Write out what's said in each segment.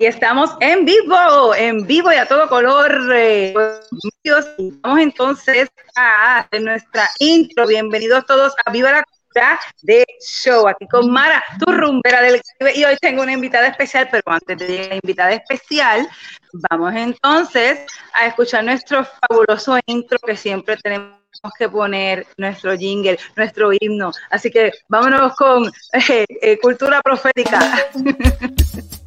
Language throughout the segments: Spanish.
y estamos en vivo, en vivo y a todo color. Eh, vamos entonces a nuestra intro. Bienvenidos todos a Viva la Cultura de Show, aquí con Mara, tu rumbera del Caribe. Y hoy tengo una invitada especial, pero antes de la invitada especial, vamos entonces a escuchar nuestro fabuloso intro que siempre tenemos que poner nuestro jingle, nuestro himno. Así que vámonos con eh, eh, cultura profética.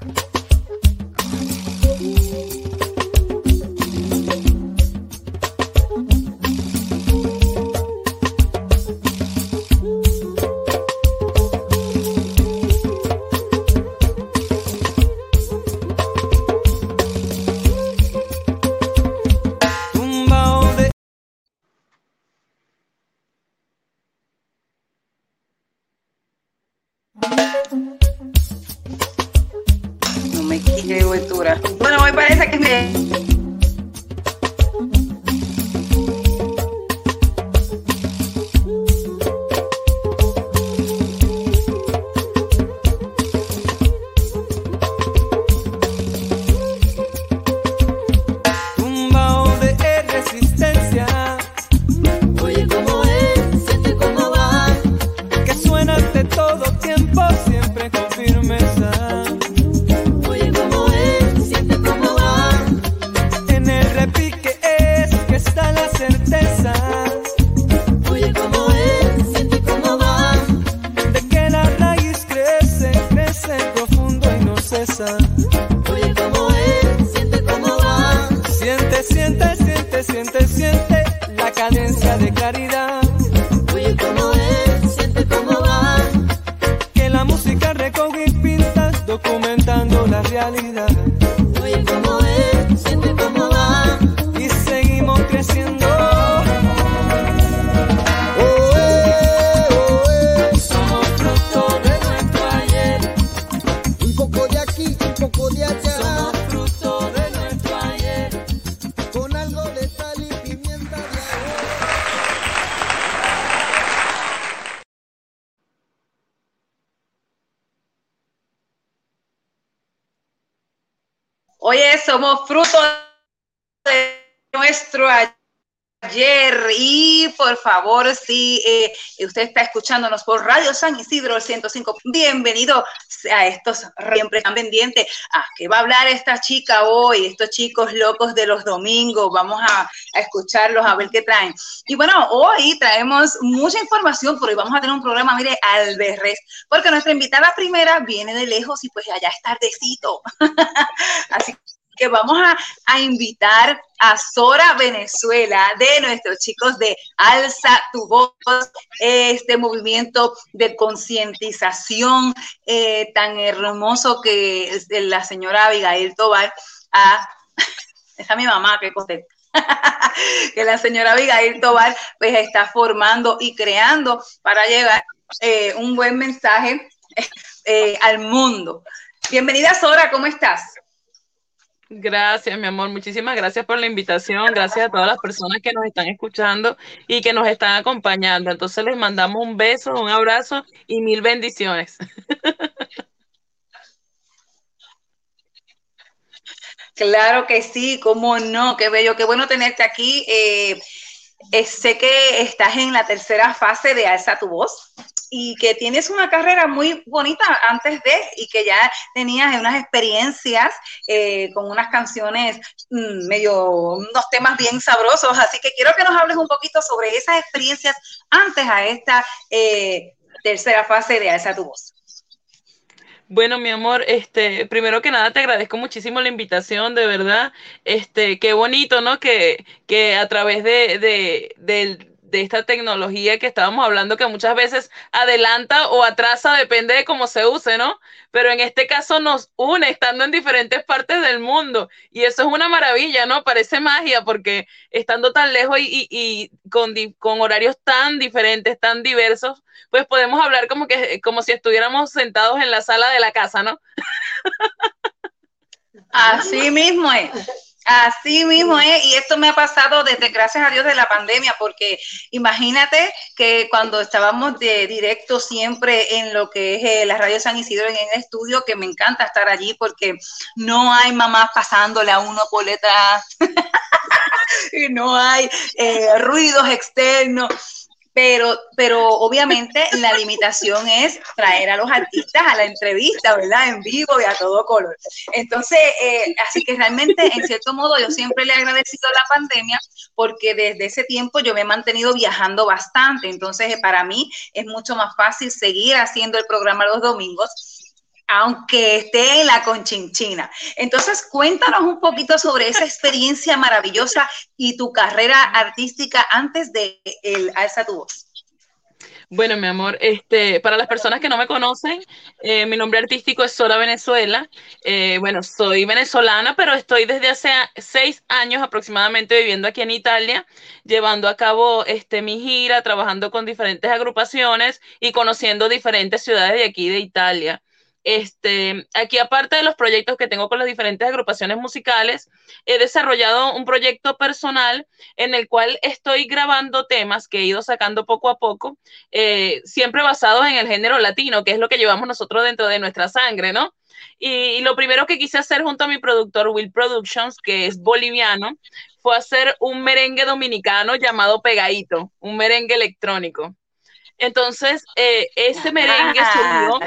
favor, si eh, usted está escuchándonos por Radio San Isidro el 105, bienvenido a estos siempre están pendientes. ¿A qué va a hablar esta chica hoy? Estos chicos locos de los domingos, vamos a, a escucharlos, a ver qué traen. Y bueno, hoy traemos mucha información, pero hoy vamos a tener un programa, mire, al berres, porque nuestra invitada primera viene de lejos y pues allá es tardecito. Así que vamos a, invitar a Sora Venezuela de nuestros chicos de Alza tu voz, este movimiento de concientización eh, tan hermoso que es la señora Abigail Tobar a esa mi mamá que contesta. que la señora Abigail Tobar pues está formando y creando para llevar eh, un buen mensaje eh, al mundo. Bienvenida Sora, ¿cómo estás? Gracias, mi amor. Muchísimas gracias por la invitación. Gracias a todas las personas que nos están escuchando y que nos están acompañando. Entonces les mandamos un beso, un abrazo y mil bendiciones. Claro que sí, cómo no, qué bello, qué bueno tenerte aquí. Eh, eh, sé que estás en la tercera fase de Alza tu voz y que tienes una carrera muy bonita antes de y que ya tenías unas experiencias eh, con unas canciones mm, medio, unos temas bien sabrosos. Así que quiero que nos hables un poquito sobre esas experiencias antes a esta eh, tercera fase de Alza tu voz. Bueno, mi amor, este, primero que nada te agradezco muchísimo la invitación, de verdad. Este, qué bonito, ¿no? Que, que a través de, de, del de esta tecnología que estábamos hablando que muchas veces adelanta o atrasa, depende de cómo se use, ¿no? Pero en este caso nos une estando en diferentes partes del mundo y eso es una maravilla, ¿no? Parece magia porque estando tan lejos y, con, con, horarios tan diferentes, tan diversos, pues podemos hablar como que como si estuviéramos sentados en la sala de la casa, ¿no? Así mismo es. Así mismo es, y esto me ha pasado desde, gracias a Dios, de la pandemia, porque imagínate que cuando estábamos de directo siempre en lo que es eh, la radio San Isidro en el estudio, que me encanta estar allí porque no hay mamás pasándole a uno por detrás, y no hay eh, ruidos externos pero, pero obviamente la limitación es traer a los artistas a la entrevista, ¿verdad? En vivo y a todo color. Entonces, eh, así que realmente, en cierto modo, yo siempre le he agradecido la pandemia porque desde ese tiempo yo me he mantenido viajando bastante. Entonces, para mí es mucho más fácil seguir haciendo el programa los domingos aunque esté en la conchinchina. Entonces, cuéntanos un poquito sobre esa experiencia maravillosa y tu carrera artística antes de el Alza tu voz. Bueno, mi amor, este, para las personas que no me conocen, eh, mi nombre artístico es Sora Venezuela. Eh, bueno, soy venezolana, pero estoy desde hace seis años aproximadamente viviendo aquí en Italia, llevando a cabo este, mi gira, trabajando con diferentes agrupaciones y conociendo diferentes ciudades de aquí de Italia. Este, aquí aparte de los proyectos que tengo con las diferentes agrupaciones musicales, he desarrollado un proyecto personal en el cual estoy grabando temas que he ido sacando poco a poco, eh, siempre basados en el género latino, que es lo que llevamos nosotros dentro de nuestra sangre, ¿no? Y, lo primero que quise hacer junto a mi productor Will Productions, que es boliviano, fue hacer un merengue dominicano llamado Pegadito, un merengue electrónico. Entonces, eh, ese merengue surgió,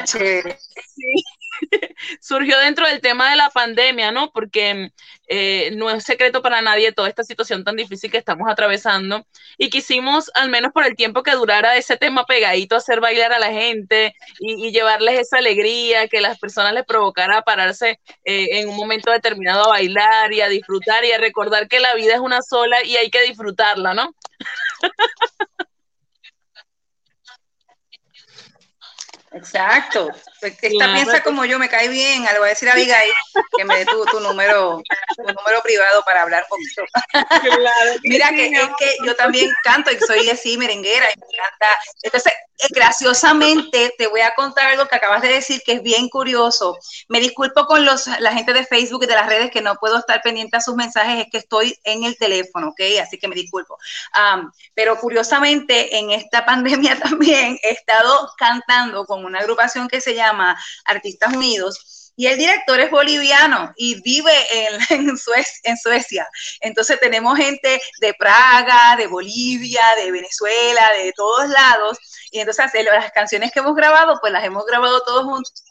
surgió dentro del tema de la pandemia, ¿no? Porque eh, no es secreto para nadie toda esta situación tan difícil que estamos atravesando y quisimos, al menos por el tiempo que durara ese tema pegadito, hacer bailar a la gente y, llevarles esa alegría, que las personas les provocara pararse eh, en un momento determinado a bailar y a disfrutar y a recordar que la vida es una sola y hay que disfrutarla, ¿no? Exacto. Esta piensa como yo, me cae bien. Le voy a decir a Abigail que me dé tu, tu, número, tu número privado para hablar con Claro Mira que es que yo también canto y soy así merenguera y me encanta. Entonces, graciosamente te voy a contar algo que acabas de decir que es bien curioso. Me disculpo con los, la gente de Facebook y de las redes que no puedo estar pendiente a sus mensajes, es que estoy en el teléfono, ¿ok? Así que me disculpo. pero curiosamente, en esta pandemia también he estado cantando con una agrupación que se llama Artistas Unidos y el director es boliviano y vive en, en, Suecia. Entonces tenemos gente de Praga, de Bolivia, de Venezuela, de todos lados. Y entonces las canciones que hemos grabado, pues las hemos grabado todos juntos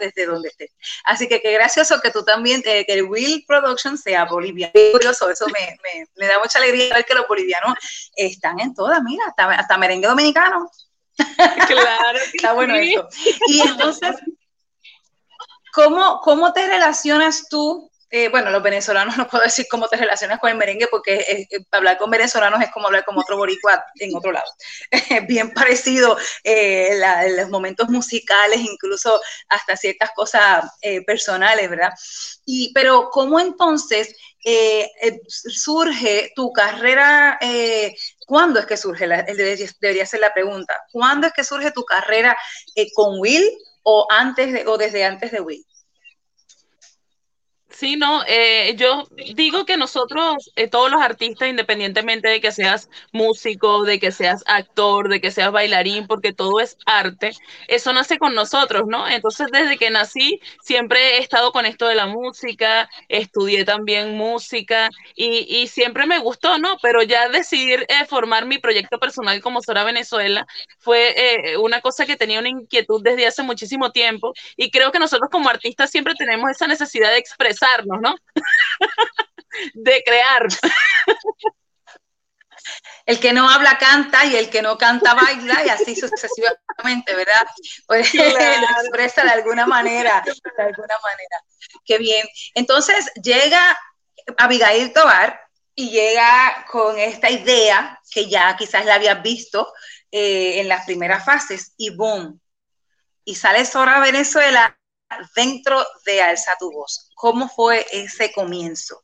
desde donde esté. Así que qué gracioso que tú también, eh, que el Will Production sea boliviano. Curioso, eso me, me, da mucha alegría ver que los bolivianos están en todas, mira, hasta, merengue dominicano. Claro. Está bueno eso. Y entonces, ¿Cómo, ¿Cómo te relacionas tú? Eh, bueno, los venezolanos no puedo decir cómo te relacionas con el merengue porque hablar con venezolanos es como hablar con otro boricua en otro lado. Bien parecido eh, los momentos musicales, incluso hasta ciertas cosas eh, personales, ¿verdad? Y, pero ¿cómo entonces surge tu carrera? ¿Cuándo es que surge? debería, ser la pregunta. ¿Cuándo es que surge tu carrera con Will o antes de, o desde antes de Will? Sí, no, eh, yo digo que nosotros, eh, todos los artistas, independientemente de que seas músico, de que seas actor, de que seas bailarín, porque todo es arte, eso nace con nosotros, ¿no? Entonces, desde que nací, siempre he estado con esto de la música, estudié también música y, y siempre me gustó, ¿no? Pero ya decidir eh, formar mi proyecto personal como Sora Venezuela fue una cosa que tenía una inquietud desde hace muchísimo tiempo y creo que nosotros como artistas siempre tenemos esa necesidad de expresar ¿no? de crear. El que no habla canta y el que no canta baila y así sucesivamente, ¿verdad? Pues lo expresa de alguna manera, de alguna manera. Qué bien. Entonces llega Abigail Tobar y llega con esta idea que ya quizás la habías visto eh, en las primeras fases y boom. Y sale Sora Venezuela dentro de Alza tu voz. ¿Cómo fue ese comienzo?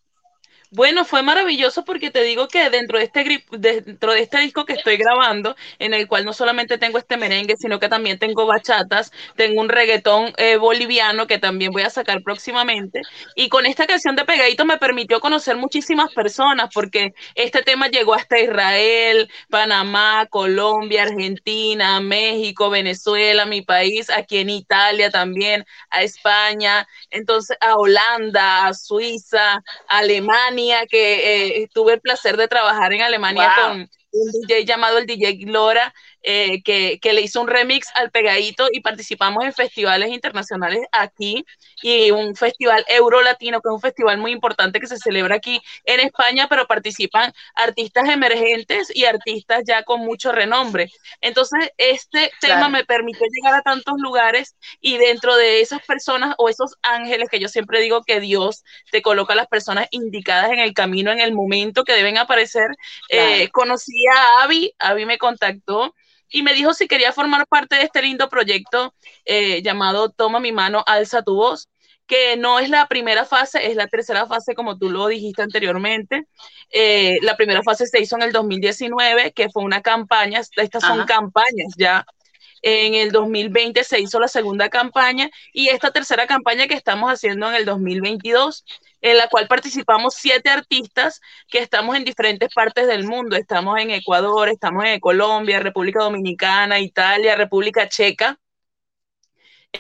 Bueno, fue maravilloso porque te digo que dentro de este dentro de este disco que estoy grabando, en el cual no solamente tengo este merengue, sino que también tengo bachatas, tengo un reggaetón eh, boliviano que también voy a sacar próximamente. Y con esta canción de Pegadito me permitió conocer muchísimas personas porque este tema llegó hasta Israel, Panamá, Colombia, Argentina, México, Venezuela, mi país, aquí en Italia también, a España, entonces a Holanda, a Suiza, a Alemania que eh, tuve el placer de trabajar en Alemania con un DJ llamado el DJ Glora, eh, que, que, le hizo un remix al pegadito y participamos en festivales internacionales aquí y un festival Euro Latino, que es un festival muy importante que se celebra aquí en España, pero participan artistas emergentes y artistas ya con mucho renombre. Entonces, este tema me permitió llegar a tantos lugares y dentro de esas personas o esos ángeles que yo siempre digo que Dios te coloca a las personas indicadas en el camino, en el momento que deben aparecer, eh, conocí a Avi, Avi me contactó y me dijo si quería formar parte de este lindo proyecto eh, llamado Toma mi mano, alza tu voz, que no es la primera fase, es la tercera fase, como tú lo dijiste anteriormente. Eh, la primera fase se hizo en el 2019, que fue una campaña, estas son campañas ya. En el 2020 se hizo la segunda campaña y esta tercera campaña que estamos haciendo en el 2022 en la cual participamos siete artistas que estamos en diferentes partes del mundo. Estamos en Ecuador, estamos en Colombia, República Dominicana, Italia, República Checa.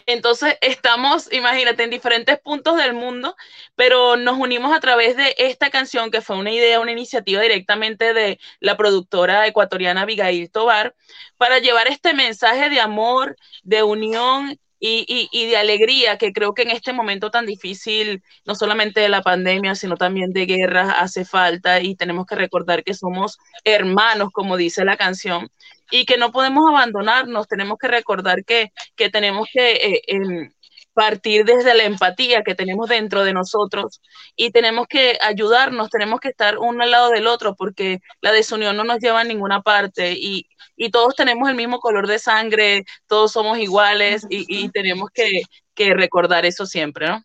Entonces estamos, imagínate, en diferentes puntos del mundo, pero nos unimos a través de esta canción que fue una idea, una iniciativa directamente de la productora ecuatoriana Abigail Tobar, para llevar este mensaje de amor, de unión y, de alegría que creo que en este momento tan difícil, no solamente de la pandemia, sino también de guerra, hace falta y tenemos que recordar que somos hermanos, como dice la canción, y que no podemos abandonarnos, tenemos que recordar que, que tenemos que... Eh, em, partir desde la empatía que tenemos dentro de nosotros y tenemos que ayudarnos, tenemos que estar uno al lado del otro porque la desunión no nos lleva a ninguna parte y, y todos tenemos el mismo color de sangre, todos somos iguales y, tenemos que, recordar eso siempre, ¿no?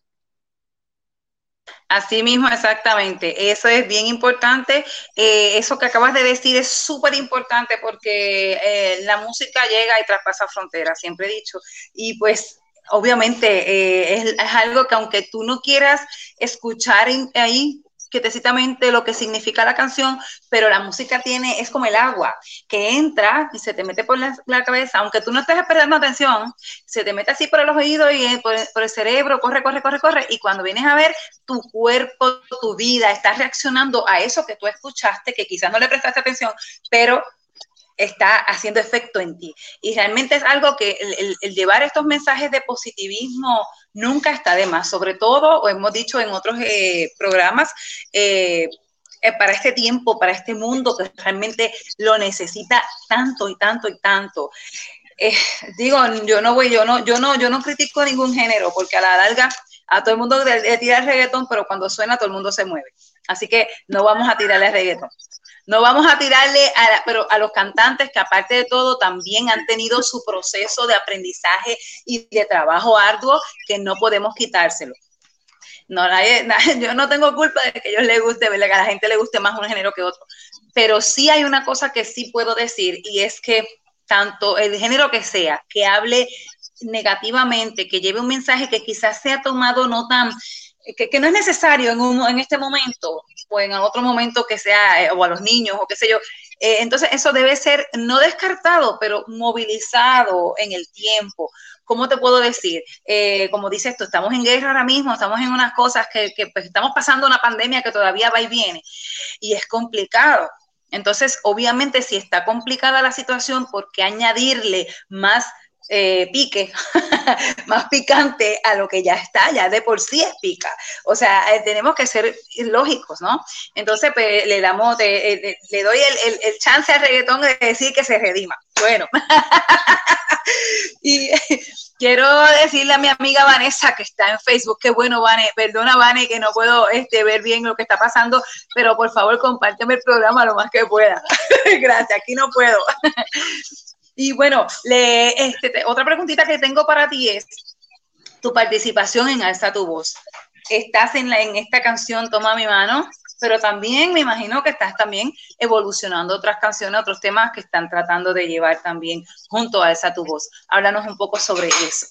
Así mismo, exactamente. Eso es bien importante. Eh, eso que acabas de decir es súper importante porque eh, la música llega y traspasa fronteras, siempre he dicho. Y pues obviamente eh, es, algo que aunque tú no quieras escuchar ahí quietecitamente lo que significa la canción, pero la música tiene, es como el agua, que entra y se te mete por la, cabeza, aunque tú no estés prestando atención, se te mete así por los oídos y por, por, el cerebro, corre, corre, corre, corre, y cuando vienes a ver, tu cuerpo, tu vida, está reaccionando a eso que tú escuchaste, que quizás no le prestaste atención, pero está haciendo efecto en ti. Y realmente es algo que el, llevar estos mensajes de positivismo nunca está de más, sobre todo, o hemos dicho en otros eh, programas, eh, eh, para este tiempo, para este mundo que realmente lo necesita tanto y tanto y tanto. digo, yo no voy, yo no, yo no, yo no critico ningún género, porque a la larga a todo el mundo le, tira el reggaetón, pero cuando suena todo el mundo se mueve. Así que no vamos a tirarle reggaetón. No vamos a tirarle a, pero a los cantantes que aparte de todo también han tenido su proceso de aprendizaje y de trabajo arduo que no podemos quitárselo. No, yo no tengo culpa de que ellos les guste, que a la gente le guste más un género que otro. Pero sí hay una cosa que sí puedo decir y es que tanto el género que sea, que hable negativamente, que lleve un mensaje que quizás sea tomado no tan, que, no es necesario en, un, en este momento, o en otro momento que sea, eh, o a los niños, o qué sé yo. Eh, entonces, eso debe ser no descartado, pero movilizado en el tiempo. ¿Cómo te puedo decir? Eh, como dice esto, estamos en guerra ahora mismo, estamos en unas cosas que, que pues, estamos pasando una pandemia que todavía va y viene, y es complicado. Entonces, obviamente, si está complicada la situación, ¿por qué añadirle más eh, pique, más picante a lo que ya está, ya de por sí es pica. O sea, eh, tenemos que ser lógicos, ¿no? Entonces, pues, le damos, eh, le doy el, el, chance al reggaetón de decir que se redima. Bueno, y quiero decirle a mi amiga Vanessa que está en Facebook, que bueno, Vane, perdona, Vane, que no puedo este, ver bien lo que está pasando, pero por favor, compárteme el programa lo más que pueda. Gracias, aquí no puedo. Y bueno, le, este, otra preguntita que tengo para ti es tu participación en Alza tu Voz. Estás en, la, en esta canción Toma mi mano, pero también me imagino que estás también evolucionando otras canciones, otros temas que están tratando de llevar también junto a esa tu voz. Háblanos un poco sobre eso.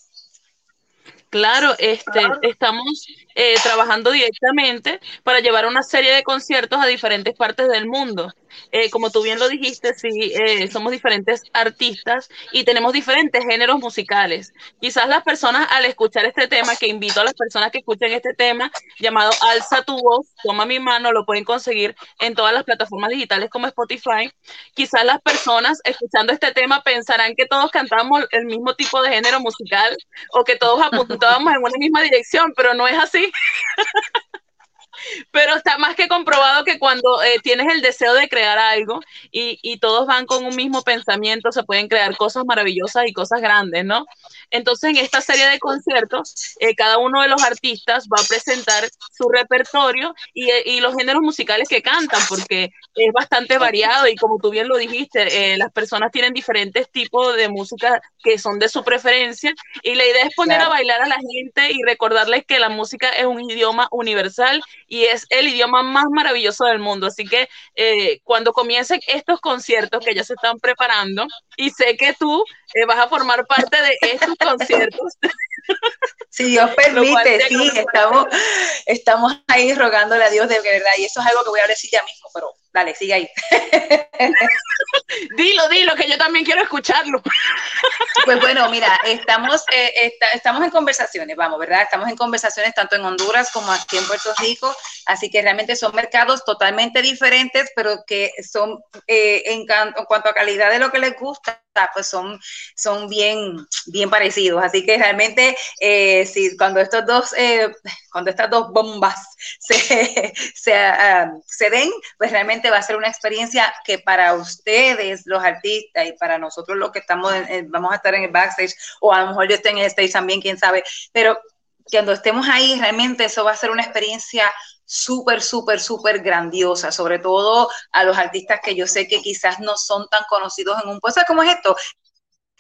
Claro, este, estamos eh, trabajando directamente para llevar una serie de conciertos a diferentes partes del mundo. Eh, como tú bien lo dijiste, sí, eh, somos diferentes artistas y tenemos diferentes géneros musicales. Quizás las personas al escuchar este tema, que invito a las personas que escuchen este tema, llamado Alza tu voz, toma mi mano, lo pueden conseguir en todas las plataformas digitales como Spotify. Quizás las personas escuchando este tema pensarán que todos cantamos el mismo tipo de género musical o que todos apuntábamos en una misma dirección, pero no es así. Pero está más que comprobado que cuando eh, tienes el deseo de crear algo y, y, todos van con un mismo pensamiento, se pueden crear cosas maravillosas y cosas grandes, ¿no? Entonces, en esta serie de conciertos, eh, cada uno de los artistas va a presentar su repertorio y, y, los géneros musicales que cantan, porque es bastante variado y como tú bien lo dijiste, eh, las personas tienen diferentes tipos de música que son de su preferencia y la idea es poner a bailar a la gente y recordarles que la música es un idioma universal y es el idioma más maravilloso del mundo. Así que eh, cuando comiencen estos conciertos que ya se están preparando, y sé que tú eh, vas a formar parte de estos conciertos. Si Dios permite, sí, estamos, estamos ahí rogándole a Dios de verdad, y eso es algo que voy a decir ya mismo, pero dale, sigue ahí. dilo, dilo, que yo también quiero escucharlo. Pues bueno, mira, estamos, eh, estamos en conversaciones, vamos, ¿verdad? Estamos en conversaciones tanto en Honduras como aquí en Puerto Rico, así que realmente son mercados totalmente diferentes, pero que son eh, en, en cuanto a calidad de lo que les gusta, pues son, son bien, bien parecidos. Así que realmente, eh, si cuando estos dos, eh, cuando estas dos bombas se, se, ah, se, den, pues realmente va a ser una experiencia que para ustedes, los artistas, y para nosotros los que estamos, vamos a estar en el backstage, o a lo mejor yo estoy en el stage también, quién sabe, pero cuando estemos ahí, realmente eso va a ser una experiencia súper, súper, súper grandiosa, sobre todo a los artistas que yo sé que quizás no son tan conocidos en un puesto como es esto,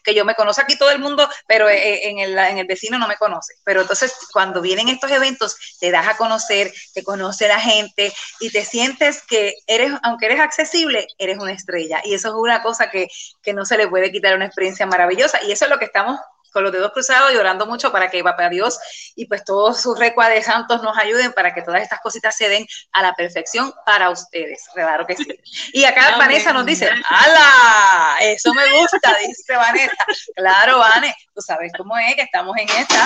que yo me conozco aquí todo el mundo, pero eh, eh, en el, en el, vecino no me conoce. Pero entonces cuando vienen estos eventos, te das a conocer, te conoce la gente y te sientes que eres, aunque eres accesible, eres una estrella. Y eso es una cosa que, que no se le puede quitar una experiencia maravillosa. Y eso es lo que estamos con los dedos cruzados y orando mucho para que para Dios y pues todos sus recuadres santos nos ayuden para que todas estas cositas se den a la perfección para ustedes. Claro que sí. Y acá Vanessa nos dice, ¡Hala! Eso me gusta, dice Vanessa. Claro, Vane, tú sabes cómo es que estamos en esta.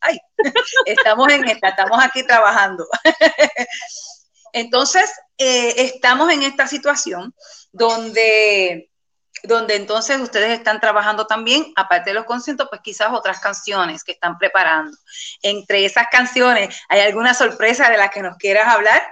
Ay, estamos en esta, estamos aquí trabajando. Entonces, eh, estamos en esta situación donde donde entonces ustedes están trabajando también, aparte de los conciertos, pues quizás otras canciones que están preparando. Entre esas canciones, ¿hay alguna sorpresa de la que nos quieras hablar?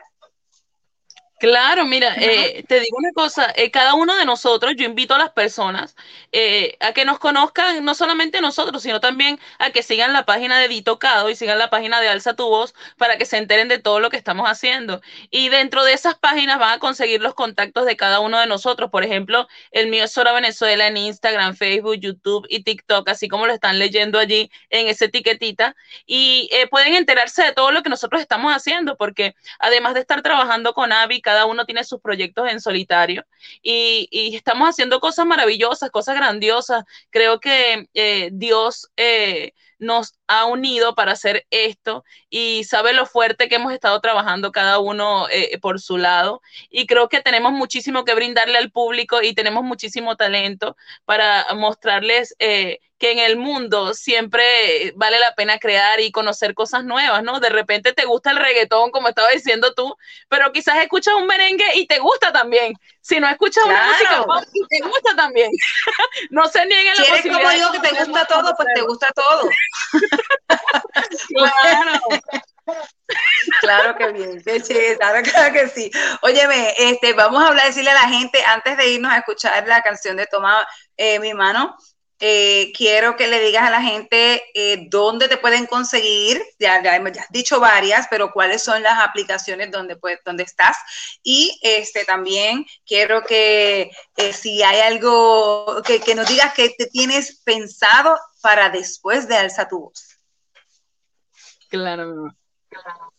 Claro, mira, eh, te digo una cosa, eh, cada uno de nosotros, yo invito a las personas eh, a que nos conozcan, no solamente nosotros, sino también a que sigan la página de Ditocado y sigan la página de Alza tu Voz para que se enteren de todo lo que estamos haciendo. Y dentro de esas páginas van a conseguir los contactos de cada uno de nosotros. Por ejemplo, el mío es Sora Venezuela en Instagram, Facebook, YouTube y TikTok, así como lo están leyendo allí en esa etiquetita. Y pueden enterarse de todo lo que nosotros estamos haciendo, porque además de estar trabajando con Avi, cada uno tiene sus proyectos en solitario y, estamos haciendo cosas maravillosas, cosas grandiosas. Creo que eh, Dios eh, nos ha unido para hacer esto y sabe lo fuerte que hemos estado trabajando cada uno eh, por su lado. Y creo que tenemos muchísimo que brindarle al público y tenemos muchísimo talento para mostrarles que en el mundo siempre vale la pena crear y conocer cosas nuevas, ¿no? De repente te gusta el reggaetón, como estaba diciendo tú, pero quizás escuchas un merengue y te gusta también. Si no escuchas una música pop, te gusta también. no se nieguen la posibilidad. como yo que te gusta todo, pues te gusta todo. claro. Claro que bien, qué claro, claro, que sí. Óyeme, este, vamos a hablar, decirle a la gente, antes de irnos a escuchar la canción de Toma eh, mi mano, eh, quiero que le digas a la gente eh, dónde te pueden conseguir, ya, ya, has dicho varias, pero cuáles son las aplicaciones donde, pues, donde estás. Y este, también quiero que eh, si hay algo, que, nos digas que te tienes pensado para después de Alza tu voz. Claro.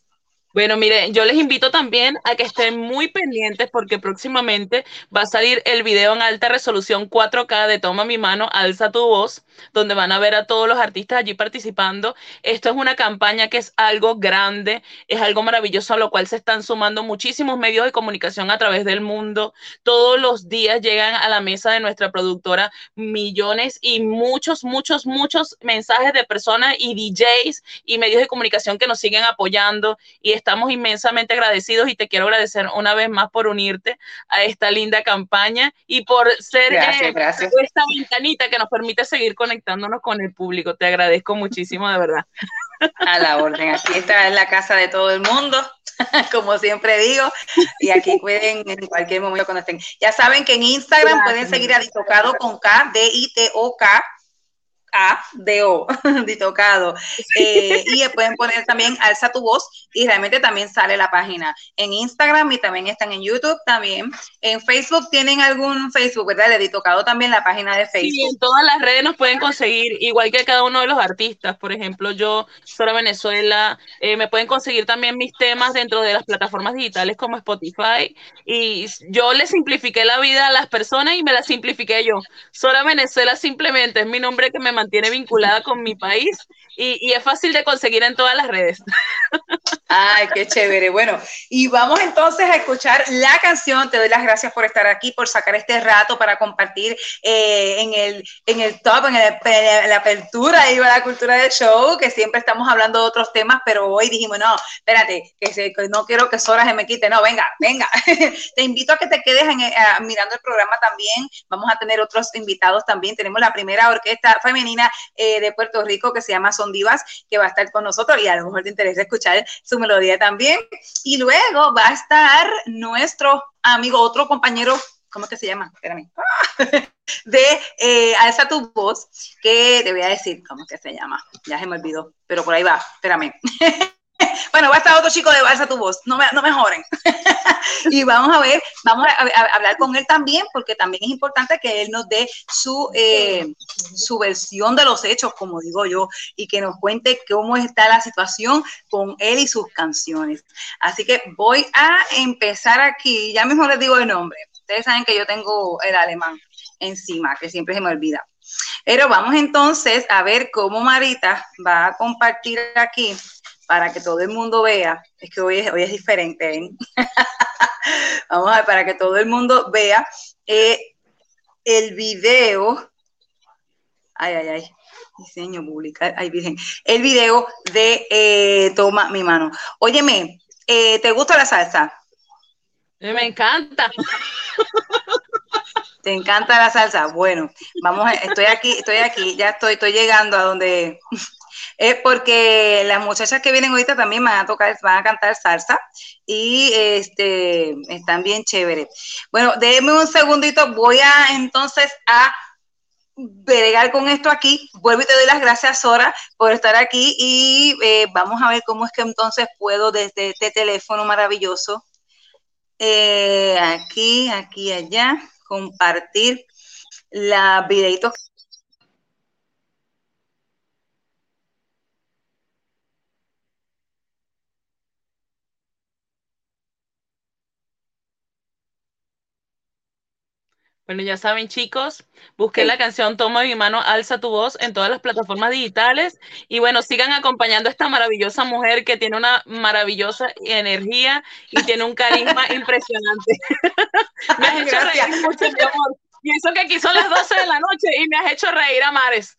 Bueno, mire, yo les invito también a que estén muy pendientes porque próximamente va a salir el video en alta resolución 4K de Toma mi mano, alza tu voz, donde van a ver a todos los artistas allí participando. Esto es una campaña que es algo grande, es algo maravilloso a lo cual se están sumando muchísimos medios de comunicación a través del mundo. Todos los días llegan a la mesa de nuestra productora millones y muchos, muchos, muchos mensajes de personas y DJs y medios de comunicación que nos siguen apoyando y estamos inmensamente agradecidos y te quiero agradecer una vez más por unirte a esta linda campaña y por ser gracias, gracias. esta ventanita que nos permite seguir conectándonos con el público. Te agradezco muchísimo, de verdad. A la orden, aquí está en la casa de todo el mundo, como siempre digo, y aquí pueden en cualquier momento cuando estén. Ya saben que en Instagram pueden seguir a Ditocado con K, D-I-T-O-K, a de O, tocado Eh, y pueden poner también alza tu voz y realmente también sale la página en Instagram y también están en YouTube también. En Facebook tienen algún Facebook, ¿verdad? De tocado también la página de Facebook. Sí, en todas las redes nos pueden conseguir, igual que cada uno de los artistas. Por ejemplo, yo, Sora Venezuela, eh, me pueden conseguir también mis temas dentro de las plataformas digitales como Spotify. Y yo le simplifiqué la vida a las personas y me la simplifiqué yo. Sora Venezuela simplemente es mi nombre que me mantiene vinculada con mi país y, y, es fácil de conseguir en todas las redes. Ay, qué chévere. Bueno, y vamos entonces a escuchar la canción. Te doy las gracias por estar aquí, por sacar este rato para compartir eh, en, el, en el top, en, el, en la apertura, iba la cultura del show, que siempre estamos hablando de otros temas, pero hoy dijimos, no, espérate, que, se, que no quiero que Sora se me quite. No, venga, venga. te invito a que te quedes en, a, mirando el programa también. Vamos a tener otros invitados también. Tenemos la primera orquesta femenina eh, de Puerto Rico que se llama Son Divas, que va a estar con nosotros y a lo mejor te interesa escuchar su melodía también. Y luego va a estar nuestro amigo, otro compañero, ¿cómo que se llama? Espérame. De eh, Alza tu voz, que te voy a decir, ¿cómo que se llama? Ya se me olvidó, pero por ahí va, espérame. bueno, va a estar otro chico de Balsa tu voz, no me, no me joren. y vamos a ver, vamos a, a, hablar con él también, porque también es importante que él nos dé su, eh, su versión de los hechos, como digo yo, y que nos cuente cómo está la situación con él y sus canciones. Así que voy a empezar aquí, ya mismo les digo el nombre. Ustedes saben que yo tengo el alemán encima, que siempre se me olvida. Pero vamos entonces a ver cómo Marita va a compartir aquí para que todo el mundo vea, es que hoy es, hoy es diferente, ¿eh? vamos a ver, para que todo el mundo vea eh, el video, ay, ay, ay, diseño publicar, ay, virgen, el video de eh, Toma mi mano. Óyeme, eh, ¿te gusta la salsa? Me encanta. ¿Te encanta la salsa? Bueno, vamos, estoy aquí, estoy aquí, ya estoy, estoy llegando a donde es porque las muchachas que vienen ahorita también van a tocar, van a cantar salsa y este están bien chéveres. Bueno, déjeme un segundito, voy a entonces a bregar con esto aquí. Vuelvo y te doy las gracias, Sora, por estar aquí y eh, vamos a ver cómo es que entonces puedo desde este teléfono maravilloso, eh, aquí, aquí, allá, compartir la videitos Bueno, ya saben, chicos, busquen sí. la canción Toma mi mano, alza tu voz en todas las plataformas digitales. Y bueno, sigan acompañando a esta maravillosa mujer que tiene una maravillosa energía y tiene un carisma impresionante. me has hecho reír mucho, mi amor. Y eso que aquí son las 12 de la noche y me has hecho reír a mares.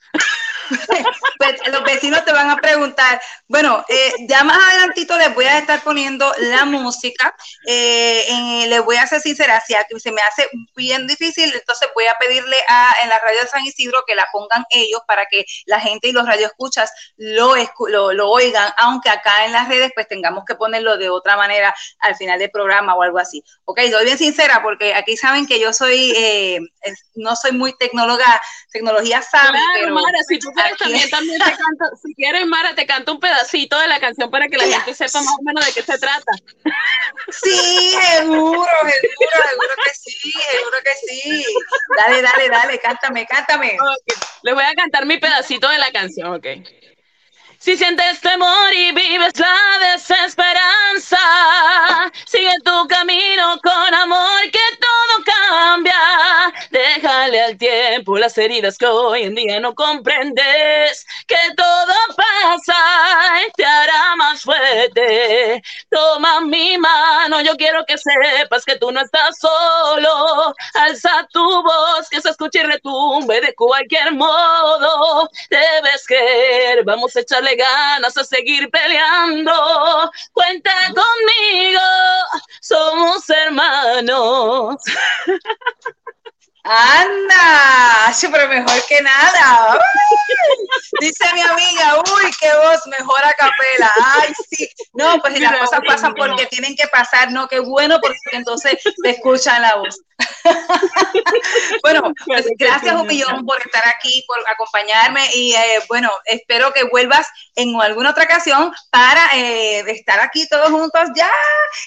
pues, los vecinos te van a preguntar. Bueno, eh, ya más adelantito les voy a estar poniendo la música. Eh, les voy a ser sincera, si se me hace bien difícil, entonces voy a pedirle a, en la radio de San Isidro que la pongan ellos para que la gente y los radioescuchas lo, lo, lo oigan, aunque acá en las redes pues tengamos que ponerlo de otra manera al final del programa o algo así. Ok, soy bien sincera porque aquí saben que yo soy, eh, no soy muy tecnóloga, tecnología sabe, claro, pero... Mara, si tú quieres también, también te canto, si quieres Mara, te canto un pedacito de la canción para que la gente sepa más o menos de qué se trata. Sí, seguro, seguro, seguro que sí, seguro que sí. Dale, dale, dale, cántame, cántame. Okay. Les voy a cantar mi pedacito de la canción, ok. Si sientes temor y vives la desesperanza, sigue tu camino con amor que todo cambia. Déjale al tiempo las heridas que hoy en día no comprendes, que todo pasa y te hará más fuerte. Toma mi mano, yo quiero que sepas que tú no estás solo. Alza tu voz, que se escuche y retumbe de cualquier modo. Debes creer, vamos a echarle ganas a seguir peleando. Cuenta conmigo, somos hermanos. Anda, pero mejor que nada. dice mi amiga, uy, qué voz, mejor a capela. Ay, sí. No, pues las cosas pasan porque tienen que pasar, no, qué bueno, porque entonces te escuchan la voz. bueno, pues gracias un millón por estar aquí, por acompañarme y eh, bueno, espero que vuelvas en alguna otra ocasión para eh, estar aquí todos juntos ya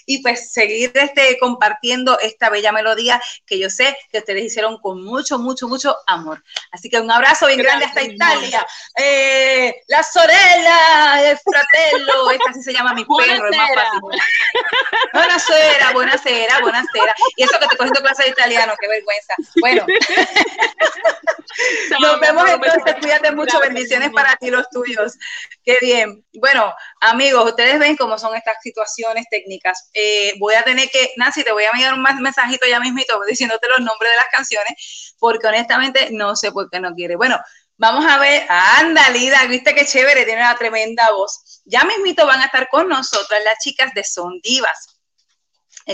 y pues seguir este, compartiendo esta bella melodía que yo sé que ustedes hicieron con mucho, mucho, mucho amor. Así que un abrazo bien grande hasta Italia. Eh, la Sorella, el fratello, esta sí se llama mi perro, es más fácil. Buenasera, buenasera, buenasera. Y eso que te cogiendo clase de italiano, qué vergüenza. Bueno, nos vemos entonces, cuídate mucho, bendiciones para ti los tuyos. Qué bien. Bueno, amigos, ustedes ven cómo son estas situaciones técnicas. Eh, voy a tener que, Nancy, te voy a enviar un mensajito ya mismito diciéndote los nombres de las canciones, porque honestamente no sé por qué no quiere. Bueno, vamos a ver, anda, Lida, viste qué chévere, tiene una tremenda voz. Ya mismito van a estar con nosotras las chicas de Son Divas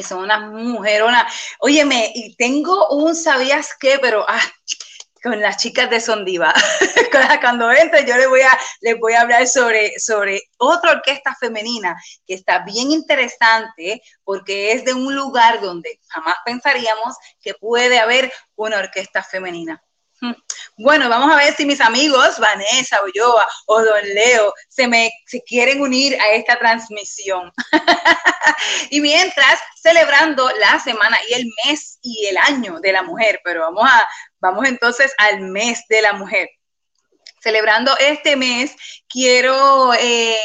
son unas mujeronas. Óyeme, y tengo un sabías qué, pero ah, con las chicas de Sondiva. Cuando entre, yo les voy a, les voy a hablar sobre, sobre otra orquesta femenina que está bien interesante porque es de un lugar donde jamás pensaríamos que puede haber una orquesta femenina. Bueno, vamos a ver si mis amigos Vanessa, Ulloa o Don Leo se me quieren unir a esta transmisión. y mientras, celebrando la semana y el mes y el año de la mujer, pero vamos a, vamos entonces al mes de la mujer. Celebrando este mes, quiero eh,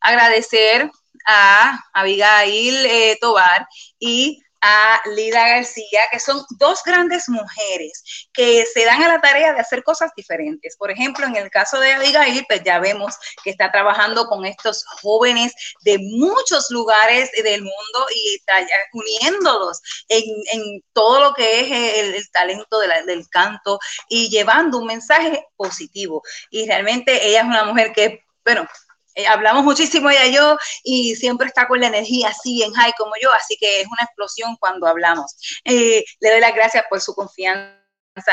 agradecer a Abigail eh, Tobar y a Lida García, que son dos grandes mujeres que se dan a la tarea de hacer cosas diferentes. Por ejemplo, en el caso de Abigail, pues ya vemos que está trabajando con estos jóvenes de muchos lugares del mundo y está uniéndolos en, todo lo que es el, talento del canto y llevando un mensaje positivo. Y realmente ella es una mujer que, bueno, eh, hablamos muchísimo ella y yo y siempre está con la energía así en high como yo, así que es una explosión cuando hablamos. Eh, le doy las gracias por su confianza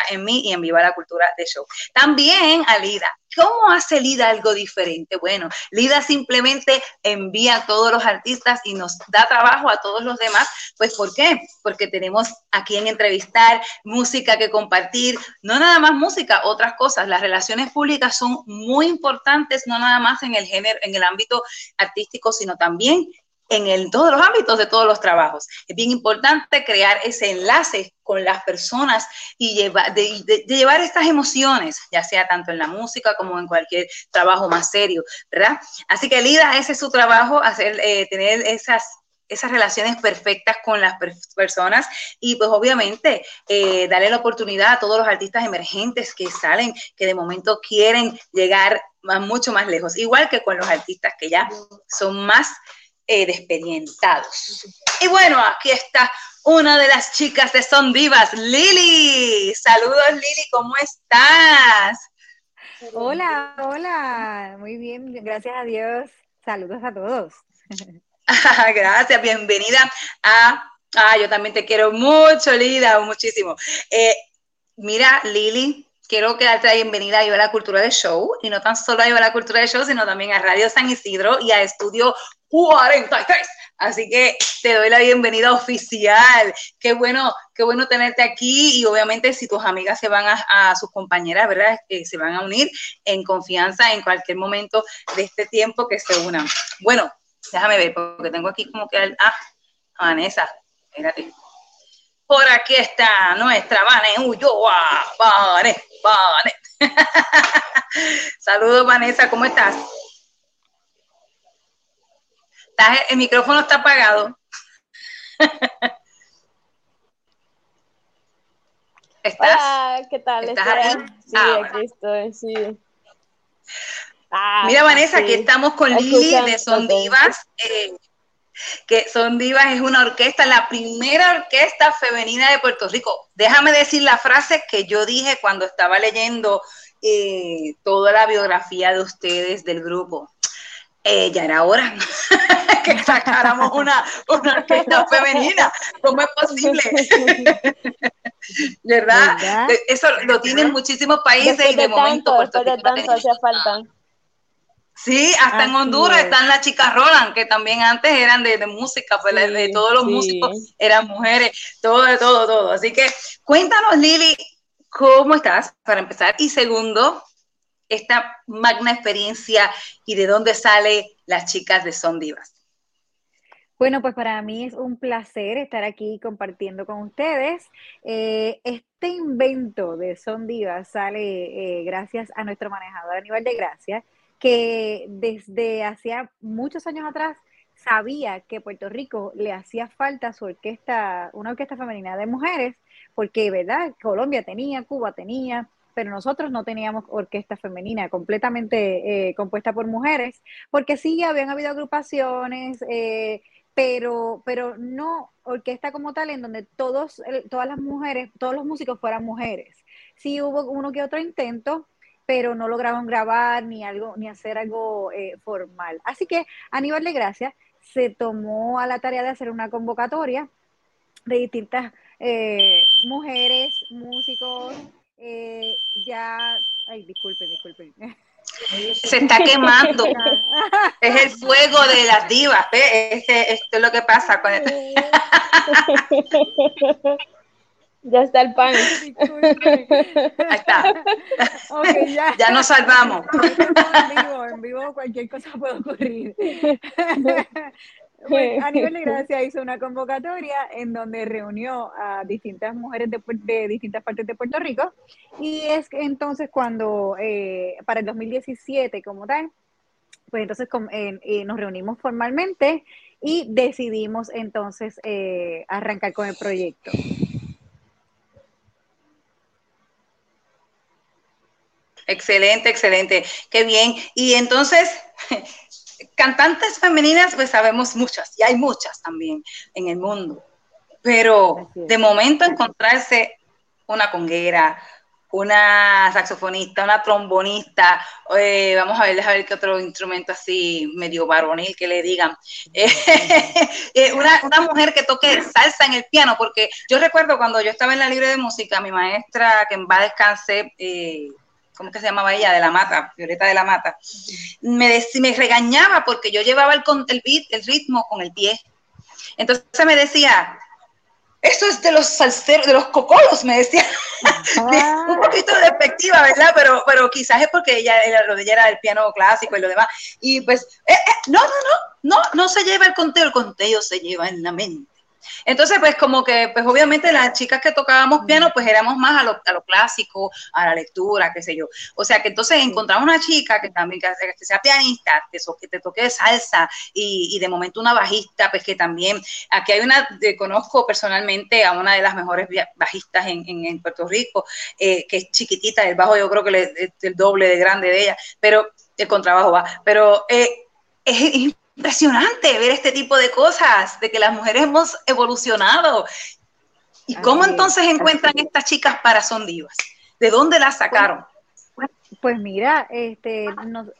en mí y en Viva la Cultura de Show. También a Lida. ¿Cómo hace Lida algo diferente? Bueno, Lida simplemente envía a todos los artistas y nos da trabajo a todos los demás. Pues ¿por qué? Porque tenemos a quien entrevistar, música que compartir, no nada más música, otras cosas. Las relaciones públicas son muy importantes, no nada más en el género, en el ámbito artístico, sino también en todos los ámbitos de todos los trabajos. Es bien importante crear ese enlace con las personas y de, llevar estas emociones, ya sea tanto en la música como en cualquier trabajo más serio, ¿verdad? Así que Lida, ese es su trabajo, hacer, eh, tener esas esas relaciones perfectas con las personas y pues obviamente eh, darle la oportunidad a todos los artistas emergentes que salen, que de momento quieren llegar mucho más lejos, igual que con los artistas que ya son más eh, despedientados. Y bueno, aquí está una de las chicas de Son Divas, Lili. Saludos, Lili, ¿cómo estás? Hola, hola, muy bien, gracias a Dios. Saludos a todos. gracias, bienvenida a... Ah, yo también te quiero mucho, Lida, muchísimo. Eh, mira, Lili, quiero darte la bienvenida a la Cultura de Show, y no tan solo a la Cultura de Show, sino también a Radio San Isidro y a Estudio 43. Así que te doy la bienvenida oficial. Qué bueno, qué bueno tenerte aquí y obviamente si tus amigas se van a, sus compañeras, ¿verdad? Que se van a unir en confianza en cualquier momento de este tiempo que se unan. Bueno, déjame ver porque tengo aquí como que ah, Vanessa, espérate. Por aquí está nuestra Vane Ulloa. Vane, Vane. Saludos, Vanessa, ¿cómo estás? el micrófono está apagado. ¿Estás? ¿qué tal? ¿Estás ahí? Sí, ah, aquí estoy, sí. Ah, Mira, Vanessa, aquí estamos con Lili de Son Divas. Eh, que Son Divas es una orquesta, la primera orquesta femenina de Puerto Rico. Déjame decir la frase que yo dije cuando estaba leyendo eh, toda la biografía de ustedes del grupo. Eh, ya era hora que sacáramos una, una orquesta femenina. ¿Cómo es posible? ¿Verdad? Eso lo tienen muchísimos países y de, momento Puerto Rico. De tanto hacía falta. Sí, hasta en Honduras están las chicas Roland, que también antes eran de, música, pues de todos los músicos eran mujeres, todo, todo, todo. Así que cuéntanos, Lili, ¿cómo estás? Para empezar. Y segundo, esta magna experiencia y de dónde sale las chicas de Son Divas. Bueno, pues para mí es un placer estar aquí compartiendo con ustedes. Eh, este invento de Son Divas sale eh, gracias a nuestro manejador a nivel de gracia, que desde hacía muchos años atrás sabía que Puerto Rico le hacía falta su orquesta, una orquesta femenina de mujeres, porque, ¿verdad? Colombia tenía, Cuba tenía, pero nosotros no teníamos orquesta femenina completamente eh, compuesta por mujeres, porque sí habían habido agrupaciones, eh, pero, pero no orquesta como tal, en donde todos, todas las mujeres, todos los músicos fueran mujeres. Sí hubo uno que otro intento, pero no lograron grabar ni algo, ni hacer algo eh, formal. Así que Aníbal de Gracia se tomó a la tarea de hacer una convocatoria de distintas eh, mujeres, músicos, eh, ya, ay, disculpen, disculpen. Se está quemando. es el fuego de las divas. Este, esto es lo que pasa con esto. Ya está el pan. Ahí está. ya. nos salvamos. En vivo, en vivo cualquier cosa puede ocurrir. a nivel de gracia hizo una convocatoria en donde reunió a distintas mujeres de, distintas partes de Puerto Rico y es entonces cuando eh, para el 2017 como tal, pues entonces eh, nos reunimos formalmente y decidimos entonces eh, arrancar con el proyecto. Excelente, excelente. Qué bien. Y entonces, cantantes femeninas, pues sabemos muchas, y hay muchas también en el mundo. Pero de momento encontrarse una conguera, una saxofonista, una trombonista, eh, vamos a ver, a ver qué otro instrumento así medio varonil que le digan. Eh, una, una, mujer que toque salsa en el piano, porque yo recuerdo cuando yo estaba en la libre de música, mi maestra, que en va a descanse, eh, ¿cómo que se llamaba ella? De la Mata, Violeta de la Mata, me, me regañaba porque yo llevaba el, el beat, el ritmo con el pie. Entonces me decía, eso es de los salseros, de los cocolos, me decía. Ah. un poquito despectiva, ¿verdad? Pero, pero quizás es porque ella, lo de ella era el piano clásico y lo demás. Y pues, eh, eh, no, no, no, no, no se lleva el conteo, el conteo se lleva en la mente. Entonces, pues como que, pues obviamente las chicas que tocábamos piano, pues éramos más a lo, a lo clásico, a la lectura, qué sé yo. O sea que entonces encontramos una chica que también, que, sea pianista, que, te toque salsa y, y, de momento una bajista, pues que también, aquí hay una, conozco personalmente a una de las mejores bajistas en, en, Puerto Rico, eh, que es chiquitita, el bajo yo creo que es el doble de grande de ella, pero el contrabajo va, pero eh, es impresionante ver este tipo de cosas, de que las mujeres hemos evolucionado. ¿Y cómo entonces encuentran estas chicas para Son Divas? ¿De dónde las sacaron? Pues, mira, este,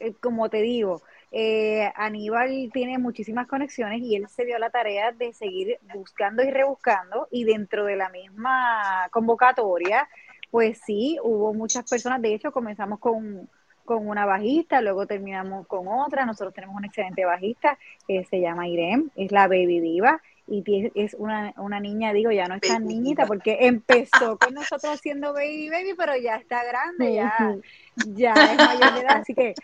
eh, como te digo, eh, Aníbal tiene muchísimas conexiones y él se dio la tarea de seguir buscando y rebuscando y dentro de la misma convocatoria, pues sí, hubo muchas personas, de hecho comenzamos con con una bajista, luego terminamos con otra. Nosotros tenemos una excelente bajista que se llama Irene, es la Baby Diva y es una, una niña, digo, ya no es tan niñita porque empezó con nosotros haciendo Baby Baby, pero ya está grande, ya, ya es mayor de edad, así que